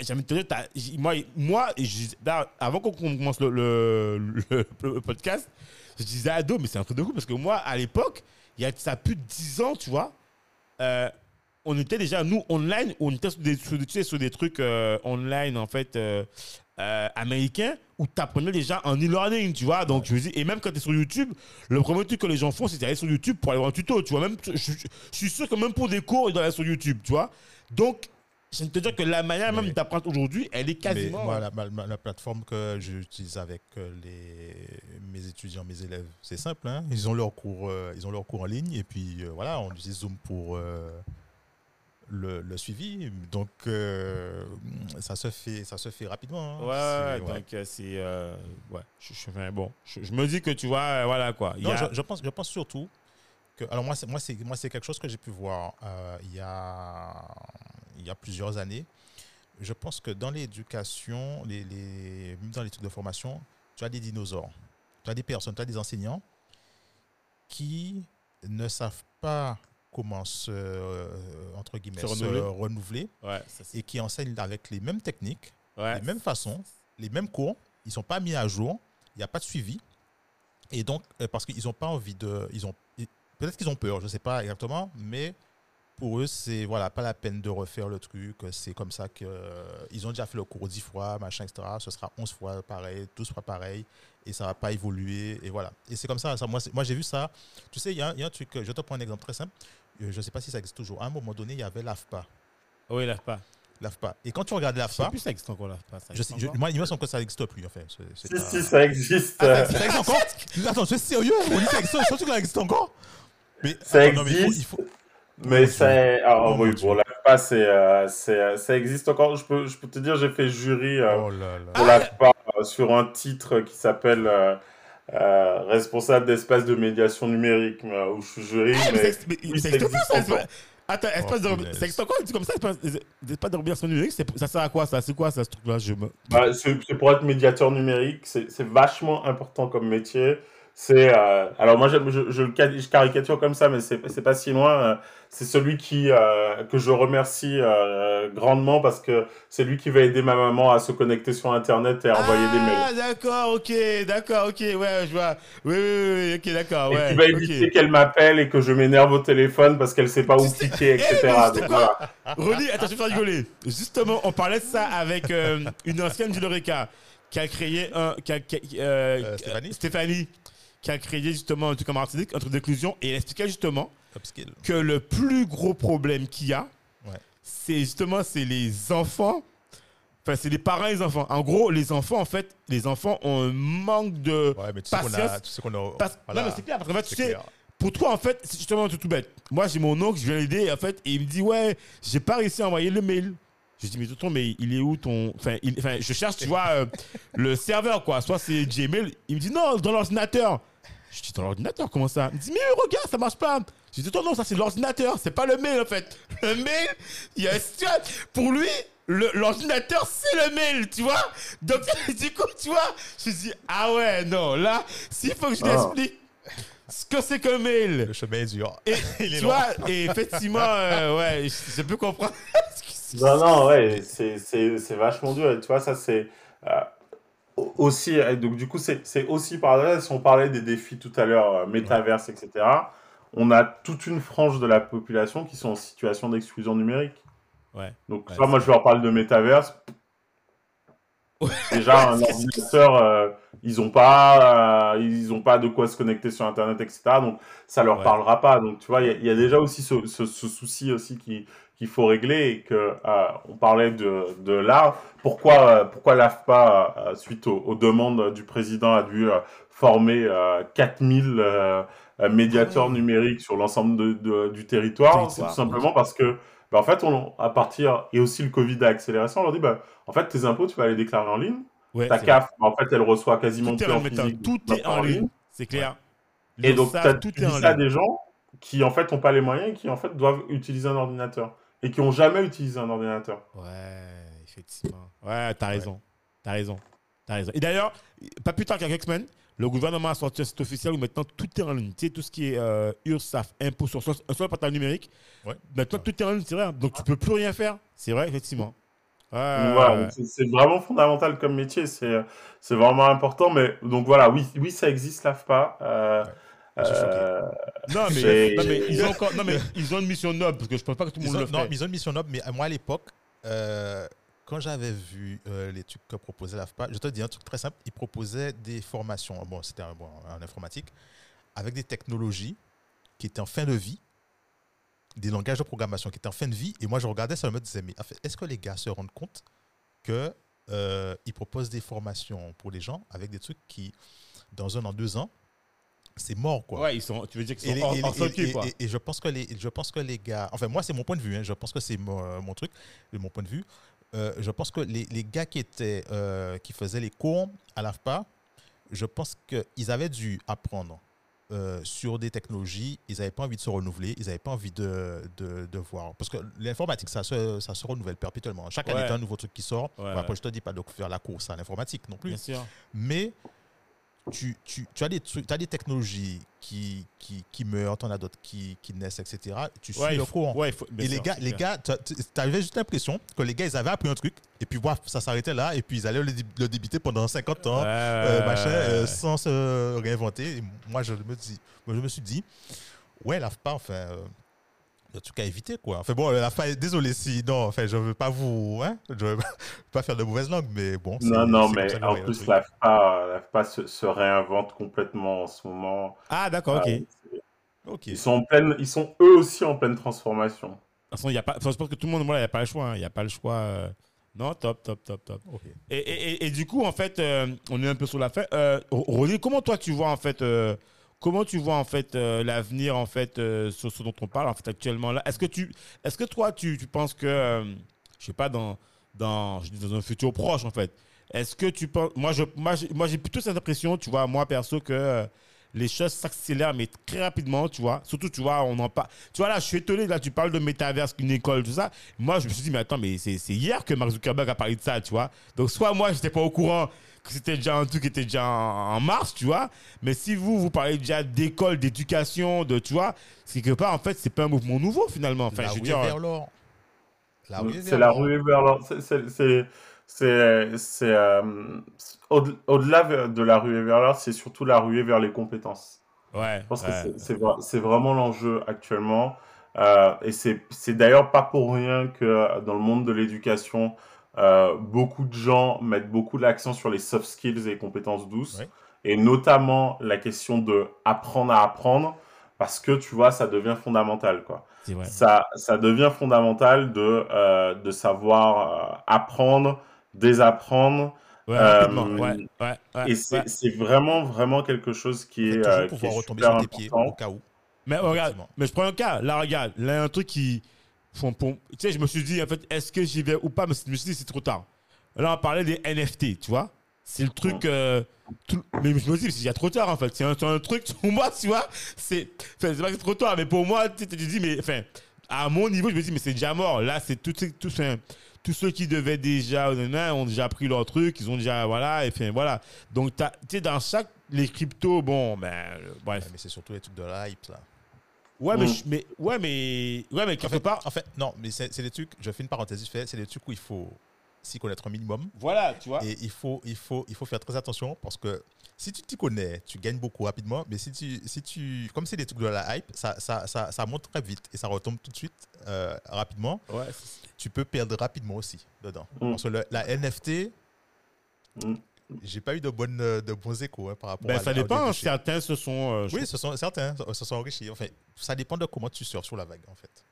j'ai te dire, moi, moi avant qu'on commence le, le- podcast, je disais à mais c'est un truc de coup, parce que moi, à l'époque, il y a ça plus de 10 ans, tu vois, euh, on était déjà, nous, online, on était sur des, tu sais, sur des trucs euh, online, en fait, euh, américains, où tu apprenais déjà en e-learning, tu vois. Donc, je veux dire, et même quand tu es sur YouTube, le premier truc que les gens font, c'est d'aller sur YouTube pour aller voir un tuto, tu vois. Même, je- je suis sûr que même pour des cours, ils doivent aller sur YouTube, tu vois. Donc, je viens de te dire que la manière même d'apprendre aujourd'hui, elle est Mais quasiment. moi, la, plateforme que j'utilise avec euh, les, mes étudiants, mes élèves, c'est simple. hein. Ils ont leur cours, euh, ils ont leur cours en ligne et puis euh, voilà, on utilise Zoom pour euh, le, le suivi. Donc euh, ça se fait, ça se fait rapidement. hein. Ouais, donc euh, c'est. euh, ouais, je, je- enfin, bon, je, je me dis que tu vois, euh, voilà quoi. Non, a- je, je pense, je pense surtout que. Alors, moi, c'est, moi, c'est, moi, c'est quelque chose que j'ai pu voir euh, il, y a, il y a plusieurs années. Je pense que dans l'éducation, les, les, même dans les trucs de formation, tu as des dinosaures. Tu as des personnes, tu as des enseignants qui ne savent pas comment se, euh, entre guillemets, Se se renouveler. ouais, et qui enseignent avec les mêmes techniques ouais. les mêmes façons, les mêmes cours, ils sont pas mis à jour, il n'y a pas de suivi. Et donc, euh, parce qu'ils n'ont pas envie de. Ils ont, Peut-être qu'ils ont peur, je ne sais pas exactement, mais pour eux, c'est voilà, pas la peine de refaire le truc. C'est comme ça que euh, ils ont déjà fait le cours 10 fois, machin, etc. Ce sera 11 fois pareil, 12 fois pareil, et ça va pas évoluer. Et voilà. Et c'est comme ça. ça moi, moi j'ai vu ça. Tu sais, il y, a un- il y a un truc, je te prends un exemple très simple. Euh, Je ne sais pas si ça existe toujours. À un moment donné, il y avait l'AFPA. Oui, pas. L'AFPA. Et quand tu regardes Je sais l'AFPA, plus si ça existe encore ça je existe sais, je- moi, il me semble que ça n'existe plus, en fait. Si, pas- si, ça existe. Ah, ça, ça existe encore? Attends, c'est sérieux? On dit que ça existe, truc-là existe encore? Mais Ça attends, non, mais il faut- existe. il faut- Mais c'est. Alors, Oh, mon oui, pour la c'est, euh, c'est, euh, ça existe encore. Je peux, je peux te dire, j'ai fait jury euh, Oh là là. pour la euh, sur un titre qui s'appelle euh, euh, Responsable d'espace de médiation numérique, mais, euh, où je suis jury. Ah, mais ça mais existe- mais oui, ça ça existe encore. espace- Attends, espace de Oh, rebi- punaise. ça existe encore un comme ça, espace espace de rebiation numérique, c'est- ça sert à quoi ça? C'est quoi ça, ce truc-là? Je me... Bah, c'est c'est pour être médiateur numérique, c'est c'est vachement important comme métier. C'est euh, alors moi je, je, je caricature comme ça, mais c'est c'est pas si loin. euh, C'est celui qui euh, que je remercie euh, grandement parce que c'est lui qui va aider ma maman à se connecter sur Internet et à envoyer des mails. Ah, d'accord, ok, d'accord, ok, ouais, je vois. Oui, oui, oui, ok, d'accord, Et ouais. qui va éviter qu'elle m'appelle et que je m'énerve au téléphone parce qu'elle sait pas où cliquer, Eh, etc. Donc, voilà. Rolly, attends, je vais rigoler. Justement, on parlait de ça avec euh, une ancienne du Lorica qui a créé un. Qui a, qui a- euh, Euh, Stéphanie Stéphanie, qui a créé justement un truc en Martinique, un truc d'inclusion, et elle expliquait justement Upskill. que le plus gros problème qu'il y a, Ouais. c'est justement c'est les enfants. Enfin, c'est les parents et les enfants. En gros, les enfants, en fait, les enfants ont un manque de. Ouais, mais tu sais qu'on a. Patience. Tu sais qu'on a Parce- voilà, Non, mais c'est clair, parce fait, tu sais, clair. pour toi, en fait, c'est justement un truc tout bête. Moi, j'ai mon oncle, je viens l'aider, en fait, et il me dit, ouais, j'ai pas réussi à envoyer le mail. Je dis, mais tonton, mais il est où ton. Enfin, il- enfin, je cherche, tu vois, euh, le serveur, quoi. Soit c'est Gmail. Il me dit, non, dans l'ordinateur. Je dis, dans l'ordinateur, comment ça? Il me dit, mais regarde, ça marche pas. Je dis, non, ça c'est l'ordinateur, c'est pas le mail, en fait. Le mail, il y a. tu vois, Pour lui, l'ordinateur, c'est le mail, tu vois Donc, du coup, tu vois, je dis, ah ouais, non, là, s'il faut que je lui Ah. explique ce que c'est qu'un mail. Le chemin est dur. Et, Il est tu long. vois, et effectivement, euh, ouais, je, je peux comprendre. Non, non, ouais, c'est vachement dur. Et tu vois, ça, c'est euh, au- aussi. Donc, du coup, c'est aussi par là, si on parlait des défis tout à l'heure, euh, métaverse, etc., on a toute une frange de la population qui sont en situation d'exclusion numérique. Ouais. Donc, Ouais, ça, moi, je leur parle de métaverse. Déjà, un ordinateur, euh, ils n'ont pas, euh, ils ont pas de quoi se connecter sur Internet, etc. Donc, ça leur Ouais. parlera pas. Donc, tu vois, il y a- il y, a déjà aussi ce, ce- ce souci aussi qui qu'il faut régler et que euh, on parlait de, de. Pourquoi, euh, pourquoi l'AFPA, euh, suite aux, aux demandes du président, a dû former euh, 4000 euh, euh, médiateurs numériques sur l'ensemble de, de- du territoire? C'est tout simplement parce que, bah, en fait, on, à partir, et aussi le Covid a accéléré ça, on leur dit, bah, en fait, tes impôts, tu vas les déclarer en ligne. Ouais, Ta CAF, bah, en fait, elle reçoit quasiment Tout plus en physique. Tout est en ligne. C'est clair. Et donc, ça, tout tu est dis en ça à des gens qui, en fait, n'ont pas les moyens et qui, en fait, doivent utiliser un ordinateur. Et qui n'ont jamais utilisé un ordinateur. Ouais, effectivement. Ouais, t'as raison. T'as raison. T'as raison. Et d'ailleurs, pas plus tard qu'à quelques semaines, le gouvernement a sorti un site officiel où maintenant tout est en ligne. Tu sais, tout ce qui est euh, URSAF, impôt sur sur- sur le portail numérique. Ouais. Maintenant, tout est en ligne, c'est vrai. Donc, tu peux plus rien faire. C'est vrai, effectivement. Ouais, voilà, c'est- c'est vraiment fondamental comme métier. C'est c'est vraiment important. Mais donc voilà, oui, oui ça existe, l'AFPA. Euh. Euh, Non, mais, non, ils ont encore, non, mais ils ont une mission noble parce que je pense pas que tout le monde ont, le non, fait. mais ils ont une mission noble, mais à moi à l'époque, euh, quand j'avais vu euh, les trucs que proposait l'AFPA, je te dis un truc très simple, ils proposaient des formations, bon, c'était bon, en informatique, avec des technologies qui étaient en fin de vie, des langages de programmation qui étaient en fin de vie, et moi je regardais ça je me disais, mais est-ce que les gars se rendent compte que euh, ils proposent des formations pour les gens avec des trucs qui, dans un an, deux ans, c'est mort, quoi. Ouais, ils sont, tu veux dire qu'ils sont hors, et- quoi. et- et je pense que les, je pense que les gars, enfin moi c'est mon point de vue, hein, je pense que c'est mon, euh, mon truc, mon point de vue. Euh, je pense que les, les gars qui étaient, euh, qui faisaient les cours à l'AFPA, je pense qu'ils avaient dû apprendre euh, sur des technologies, ils n'avaient pas envie de se renouveler, ils n'avaient pas envie de, de, de voir. Parce que l'informatique, ça se, ça se renouvelle perpétuellement. Chaque année, Ouais. il y a un nouveau truc qui sort. Ouais, Bon, ouais. après, je te dis pas de faire la course à l'informatique non plus Bien sûr. mais tu, tu, tu as des trucs, tu as des technologies qui, qui, qui meurent, tu en as d'autres qui, qui naissent, etc. Tu suis Ouais, le faut- courant. ouais, il faut- bien et les gars, les gars, tu avais juste l'impression que les gars, ils avaient appris un truc, et puis voilà, ça s'arrêtait là, et puis ils allaient le, dé- le débiter pendant 50 ans, Ouais, euh, machin, euh, sans se réinventer. Et moi, je me, dis, moi, je me suis dit, ouais, l'AFPA, enfin, euh, le truc à éviter, quoi. Enfin bon, l'AFPA, désolé si, non, enfin, je veux pas vous, hein, je veux pas faire de mauvaise langue, mais bon. non, non, mais ça en plus, truc. l'AFPA, l'AFPA se, se réinvente complètement en ce moment. Ah, d'accord, ok. De Ok. Ils sont, en pleine, ils sont eux aussi en pleine transformation. toute façon, il y a pas, je pense que tout le monde, voilà, il n'y a pas le choix. hein. Il n'y a pas le choix. euh, Non, top, top, top, top. Et, et- et- et du coup, en fait, euh, on est un peu sur la fin. Euh, Rolly, comment toi tu vois en fait, euh, comment tu vois en fait euh, l'avenir en fait euh, sur ce dont on parle en fait actuellement là? Est-ce que tu, est-ce que toi tu, tu penses que, euh, je sais pas dans dans je dis dans un futur proche en fait, est-ce que tu penses, moi je, moi j'ai, moi j'ai plutôt cette impression, tu vois, moi perso que euh, les choses s'accélèrent mais très rapidement, tu vois. Surtout, tu vois, on en parle. Tu vois là, je suis étonné là, tu parles de métaverse, une école, tout ça. Moi, je me suis dit mais attends, mais c'est c'est hier que Mark Zuckerberg a parlé de ça, tu vois. Donc soit moi, j'étais pas au courant c'était déjà un truc qui était déjà en, en mars, tu vois. Mais si vous, vous parlez déjà d'école, d'éducation, de, tu vois, c'est quelque part, en fait, c'est pas un mouvement nouveau finalement. Enfin, la je veux ruée dire, vers l'or. La ruée C'est vers la ruée vers l'or. C'est- c'est- c'est- C'est. c'est, euh, au- Au-delà de la ruée vers l'or, c'est surtout la ruée vers les compétences. ouais. Je pense ouais. que c'est- c'est vraiment l'enjeu actuellement. Euh, et c'est c'est d'ailleurs pas pour rien que euh, dans le monde de l'éducation, euh, beaucoup de gens mettent beaucoup l'accent sur les soft skills et les compétences douces. Et notamment la question de apprendre à apprendre, parce que tu vois, ça devient fondamental. Quoi. Ça, ça devient fondamental de, euh, de savoir euh, apprendre, désapprendre. Ouais, Euh. Ouais, et c'est vraiment, vraiment quelque chose qui est, qui pouvoir est retomber super tes pieds important. au cas où. Mais regarde, mais je prends un cas. Là, regarde, là, un truc qui. Tu sais, je me suis dit, en fait, est-ce que j'y vais ou pas Mais je me suis dit, c'est trop tard. Là, on parlait des NFT, tu vois. C'est le truc. euh, tout- mais je me dis, c'est déjà trop tard, en fait. C'est un, truc, pour moi, tu vois. C'est pas que c'est trop tard, mais pour moi, tu te dis, mais. Enfin, à mon niveau, je me dis, mais c'est déjà mort. Là, c'est tout, tout, enfin, tous ceux qui devaient déjà. ont déjà pris leur truc, ils ont déjà. Voilà, et enfin, voilà. Donc, tu sais, dans chaque. Les cryptos, bon, ben. euh, bref. Mais c'est surtout les trucs de la hype, là. Ouais, mais, Mm. je- mais, ouais, mais, ouais, mais En quelque fait, part, en fait, non, mais c'est c'est des trucs, je fais une parenthèse vite fait, c'est des trucs où il faut s'y connaître un minimum. voilà, tu vois. Et il faut, il, faut, il faut faire très attention parce que si tu t'y connais, tu gagnes beaucoup rapidement. Mais si tu, si tu comme c'est des trucs de la hype, ça, ça, ça, ça monte très vite et ça retombe tout de suite euh, rapidement. Ouais, c'est- Tu peux perdre rapidement aussi dedans. Mm. Parce que le- la NFT, Mm. J'ai pas eu de, bonnes, de bons échos hein, par rapport ben, à ça au dépend. Certains se sont. euh, Oui, ce sont, certains se sont enrichis. Enfin, ça dépend de comment tu sors sur la vague, en fait.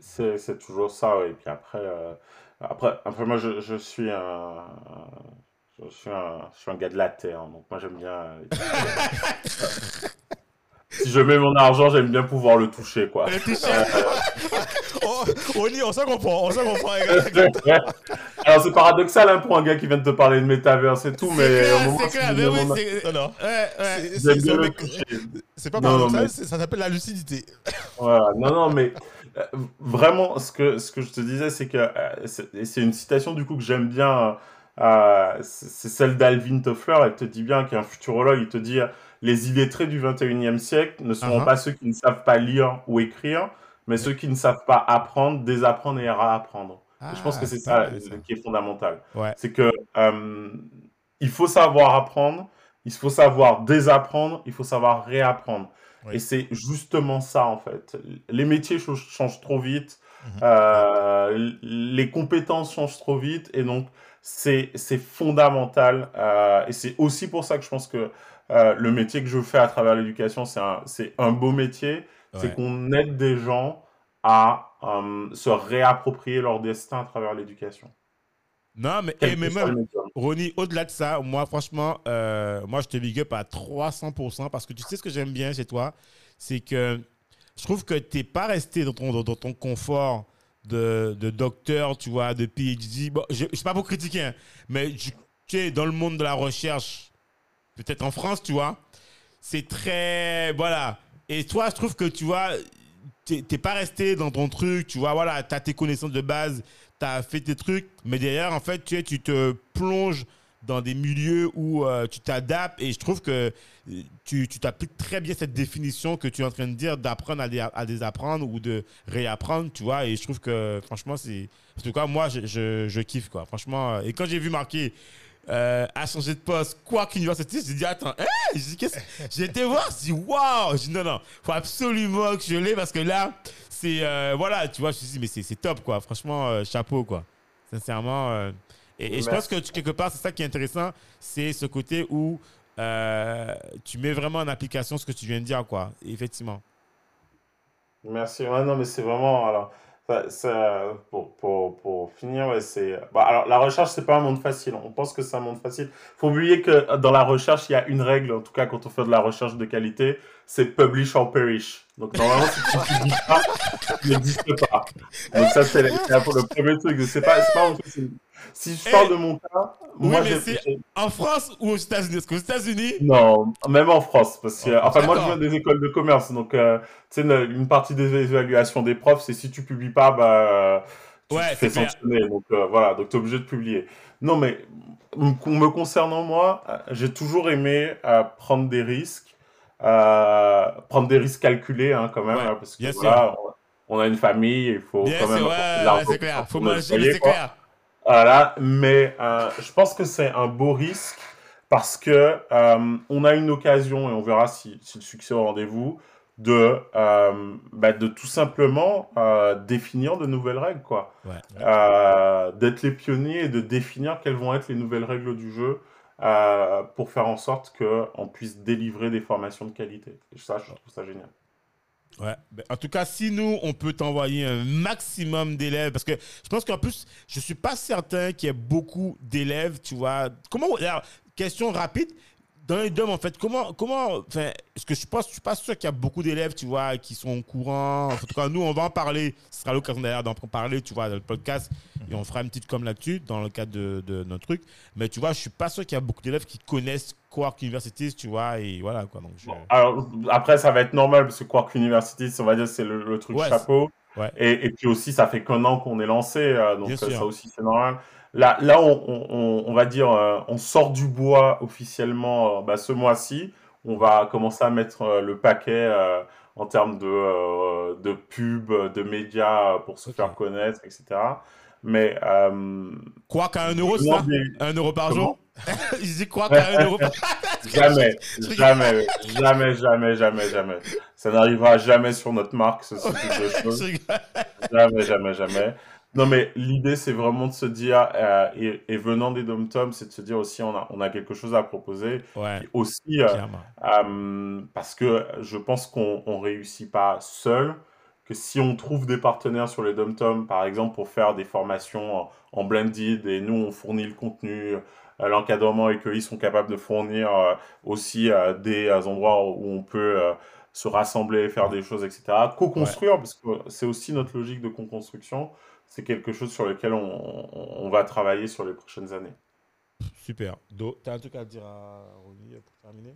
C'est c'est toujours ça, oui. Et puis après, euh, après, après moi, je, je suis un, je suis un, je suis un gars de la terre, donc moi j'aime bien. euh, si je mets mon argent, j'aime bien pouvoir le toucher, quoi. Le t-shirt. Oh, on y, on s'en comprend, on s'en comprend. les gars. Alors c'est paradoxal hein, pour un gars qui vient de te parler de métaverse et tout, mais clair, au moment c'est clair, mais oui, c'est- Non, pas Non, paradoxal, mais- ça s'appelle la lucidité. Voilà. Non, non, mais euh, vraiment, ce que, ce que je te disais, c'est que euh, c'est et c'est une citation du coup que j'aime bien. euh, c'est celle d'Alvin Toffler. Elle te dit bien, qui est un futurologue, il te dit euh, les illettrés du 21e siècle ne seront Uh-huh. pas ceux qui ne savent pas lire ou écrire, mais ceux qui ne savent pas apprendre, désapprendre et réapprendre. Je pense que Ah, c'est ça, qui est fondamental. Ouais. C'est que euh, il faut savoir apprendre, il faut savoir désapprendre, il faut savoir réapprendre. Oui. Et c'est justement ça en fait. Les métiers ch- changent trop vite, Mhm. euh, les compétences changent trop vite, et donc c'est fondamental. euh, et c'est aussi pour ça que je pense que le métier que je fais à travers l'éducation, c'est un, c'est un beau métier. C'est qu'on aide des gens à euh, se réapproprier leur destin à travers l'éducation. Non, mais, eh, mais même. Ronnie, au-delà de ça, moi, franchement, euh, moi, je te big up à 300% parce que tu sais ce que j'aime bien chez toi, c'est que je trouve que tu n'es pas resté dans ton, dans, ton confort de, de docteur, tu vois, de PhD. Bon, je ne suis pas pour critiquer, hein, mais je- tu es dans le monde de la recherche, peut-être en France, tu vois, c'est très. Voilà. Et toi, je trouve que, tu vois, tu n'es pas resté dans ton truc, tu vois, voilà, tu as tes connaissances de base, tu as fait tes trucs, mais derrière, en fait, tu, te plonges dans des milieux où euh, tu t'adaptes et je trouve que euh, tu t'appliques très bien cette définition que tu es en train de dire d'apprendre à, à désapprendre ou de réapprendre, tu vois, et je trouve que franchement, c'est. En tout cas, moi, je, kiffe, quoi. Franchement, et quand j'ai vu marquer euh, à changer de poste, quoi qu'université, j'ai dit, attends, hein? J'ai dit, qu'est-ce- j'ai été voir, j'ai dit, waouh J'ai dit, non, non, faut absolument que je l'ai parce que là, c'est. euh, voilà, tu vois, je me suis dit, mais c'est top, quoi. Franchement, euh, chapeau, quoi. Sincèrement. euh, et, et je pense que quelque part, c'est ça qui est intéressant, c'est ce côté où tu mets vraiment en application ce que tu viens de dire, quoi. Effectivement. Merci. Ouais, non, mais c'est vraiment. Alors, ça- pour, pour, pour finir, ouais, c'est. Bah, alors, la recherche, c'est pas un monde facile. On pense que c'est un monde facile. faut oublier que dans la recherche, il y a une règle, en tout cas, quand on fait de la recherche de qualité, c'est publish or perish. Donc, normalement, si tu ne publies pas, tu n'existes pas. Donc, ça, c'est le, premier truc. C'est pas, pas Si je parle de mon cas, oui, moi, mais c'est- En France ou aux États-Unis? Parce qu'aux États-Unis, Non, même en France, parce que, Oh, enfin, moi, je viens des écoles de commerce, donc, euh, tu sais, une, partie des évaluations des profs, c'est si tu publies pas, bah, tu Ouais, te fais sanctionner, donc, euh, voilà, donc tu es obligé de publier. Non, mais, me concernant moi, euh, j'ai toujours aimé euh, prendre des risques, prendre des risques calculés, hein, quand même, Ouais, hein, parce que, voilà, on, on a une famille, il faut bien quand même ouais, c'est clair. Faut manger, c'est clair. Voilà, mais euh, je pense que c'est un beau risque parce que euh, on a une occasion et on verra si, si le succès est au rendez-vous de, euh, bah, de tout simplement euh, définir de nouvelles règles, quoi. Ouais. Euh, D'être les pionniers et de définir quelles vont être les nouvelles règles du jeu euh, pour faire en sorte qu'on puisse délivrer des formations de qualité. Et ça, je trouve ça génial. Ouais. Ben, en tout cas, si nous, on peut t'envoyer un maximum d'élèves, parce que je pense qu'en plus, je suis pas certain qu'il y ait beaucoup d'élèves, tu vois. Comment, alors, question rapide, dans les DOM, en fait, comment, comment, enfin, est-ce que je pense, je suis pas sûr qu'il y a beaucoup d'élèves, tu vois, qui sont au courant. En tout cas, nous, on va en parler. Ce sera l'occasion d'ailleurs d'en parler, tu vois, dans le podcast. Et on fera une petite com là-dessus, dans le cadre de, de notre truc. Mais tu vois, je suis pas sûr qu'il y a beaucoup d'élèves qui connaissent Quark University, tu vois, et voilà, quoi. Donc, je- Bon, alors, après, ça va être normal parce que Quark University, on va dire, c'est le, le truc Ouais, chapeau. ouais. Et, et puis aussi, ça fait qu'un an qu'on est lancé, euh, donc Bien euh, sûr. ça aussi, c'est normal. Là, là on, on- on- on va dire, euh, on sort du bois officiellement euh, bah, ce mois-ci. On va commencer à mettre euh, le paquet en termes de, de pub, de médias pour se faire connaître, etc. Mais Quoi qu'à un euro, c'est ça des- Un euro par Comment? jour? Je dis quoi qu'à un euro par Jamais, jamais, jamais, jamais, jamais, jamais. Ça n'arrivera jamais sur notre marque, ce, type de choses. Jamais, jamais, jamais. Non, mais l'idée, c'est vraiment de se dire, euh, et, et venant des dom-toms, c'est de se dire aussi, on a, on a quelque chose à proposer. Ouais, aussi, euh, euh, parce que je pense qu'on ne réussit pas seul, que si on trouve des partenaires sur les dom par exemple, pour faire des formations en blended, et nous, on fournit le contenu, l'encadrement, et qu'ils sont capables de fournir aussi des endroits où on peut se rassembler, faire des choses, etc. Co-construire, parce que c'est aussi notre logique de co-construction. C'est quelque chose sur lequel on, on, va travailler sur les prochaines années. Super. Tu as un truc à dire à Ronnie pour terminer?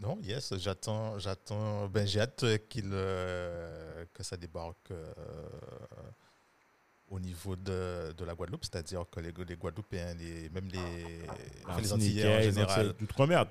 Non, yes, j'attends, j'attends, ben j'ai hâte qu'il, euh, que ça débarque euh, au niveau de, de la Guadeloupe, c'est-à-dire que les, les Guadeloupéens, les, même les, ah, les Antillais en général,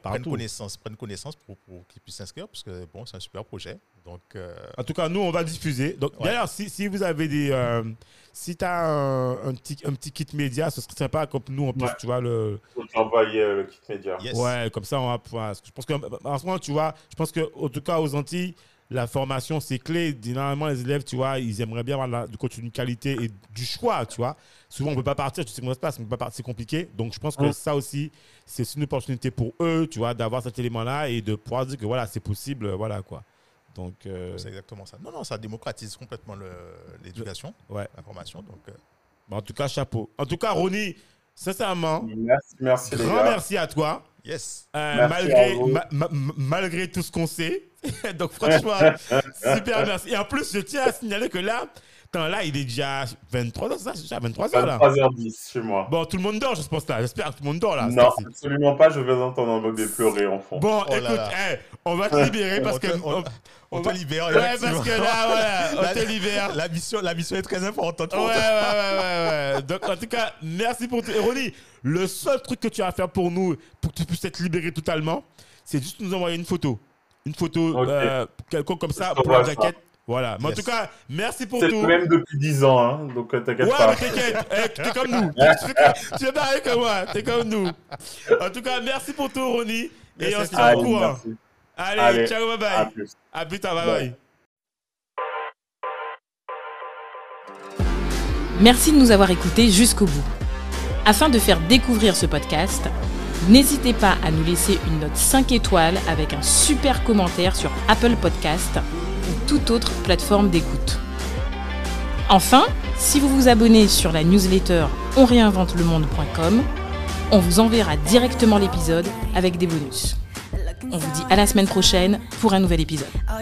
prennent connaissance, prennent connaissance pour, pour qu'ils puissent s'inscrire, parce que bon, c'est un super projet. Donc, euh, En tout cas, nous, on va diffuser. Donc, D'ailleurs, si, si, vous avez des. Euh, si tu as un, un, petit, un petit kit média, ce serait sympa comme nous, on puisse, tu vois, le. envoyer euh, le kit média. Ouais, comme ça, on va pouvoir. Je pense qu'en ce moment, tu vois, je pense qu'en tout cas, aux Antilles, la formation, c'est clé. Généralement, les élèves, tu vois, ils aimeraient bien avoir du contenu de qualité et du choix, tu vois. Souvent, on ne peut pas partir, tu sais comment ça se passe, on peut pas partir, c'est compliqué. Donc, je pense que ça aussi, c'est une opportunité pour eux, tu vois, d'avoir cet élément-là et de pouvoir dire que voilà, c'est possible, voilà, quoi. Donc, euh, C'est exactement ça. Non, non, ça démocratise complètement l'éducation, ouais. la formation. Donc, euh. en tout cas, chapeau. En tout cas, Ronnie, sincèrement, merci, merci, grand merci à toi. Yes. Euh, malgré, malgré tout ce qu'on sait. Donc, franchement, super merci. Et en plus, je tiens à signaler que là, là, il est déjà 23 h c'est ça? 23 h là? 23h10 chez moi. Bon, tout le monde dort, je pense là. J'espère que tout le monde dort là. Non, absolument pas. Je vais entendre des pleurer en fond. Bon, oh écoute, on va te libérer parce que. On, te libère. Ouais, parce que là, voilà, on te libère. La mission, la mission est très importante. Ouais, ouais, ouais, ouais, Donc, en tout cas, merci pour tout. Et le seul truc que tu as à faire pour nous, pour que tu puisses être libéré totalement, c'est juste nous envoyer une photo. Une photo, euh, comme ça, pour la jaquette. Voilà. Mais en tout cas, merci pour tout. C'est même depuis 10 ans, hein, donc euh, t'inquiète pas. Ouais, mais t'inquiète, eh, tu es comme nous. tu es pareil que moi, t'es comme nous. En tout cas, merci pour tout, Ronnie. Et on se tient au courant. Allez, Allez, ciao, bye bye. À plus, à plus tard, bye bye. bye. Merci de nous avoir écoutés jusqu'au bout. Afin de faire découvrir ce podcast, n'hésitez pas à nous laisser une note 5 étoiles avec un super commentaire sur Apple Podcast ou toute autre plateforme d'écoute. Enfin, si vous vous abonnez sur la newsletter onréinventelemonde.com, on vous enverra directement l'épisode avec des bonus. On vous dit à la semaine prochaine pour un nouvel épisode. Oh,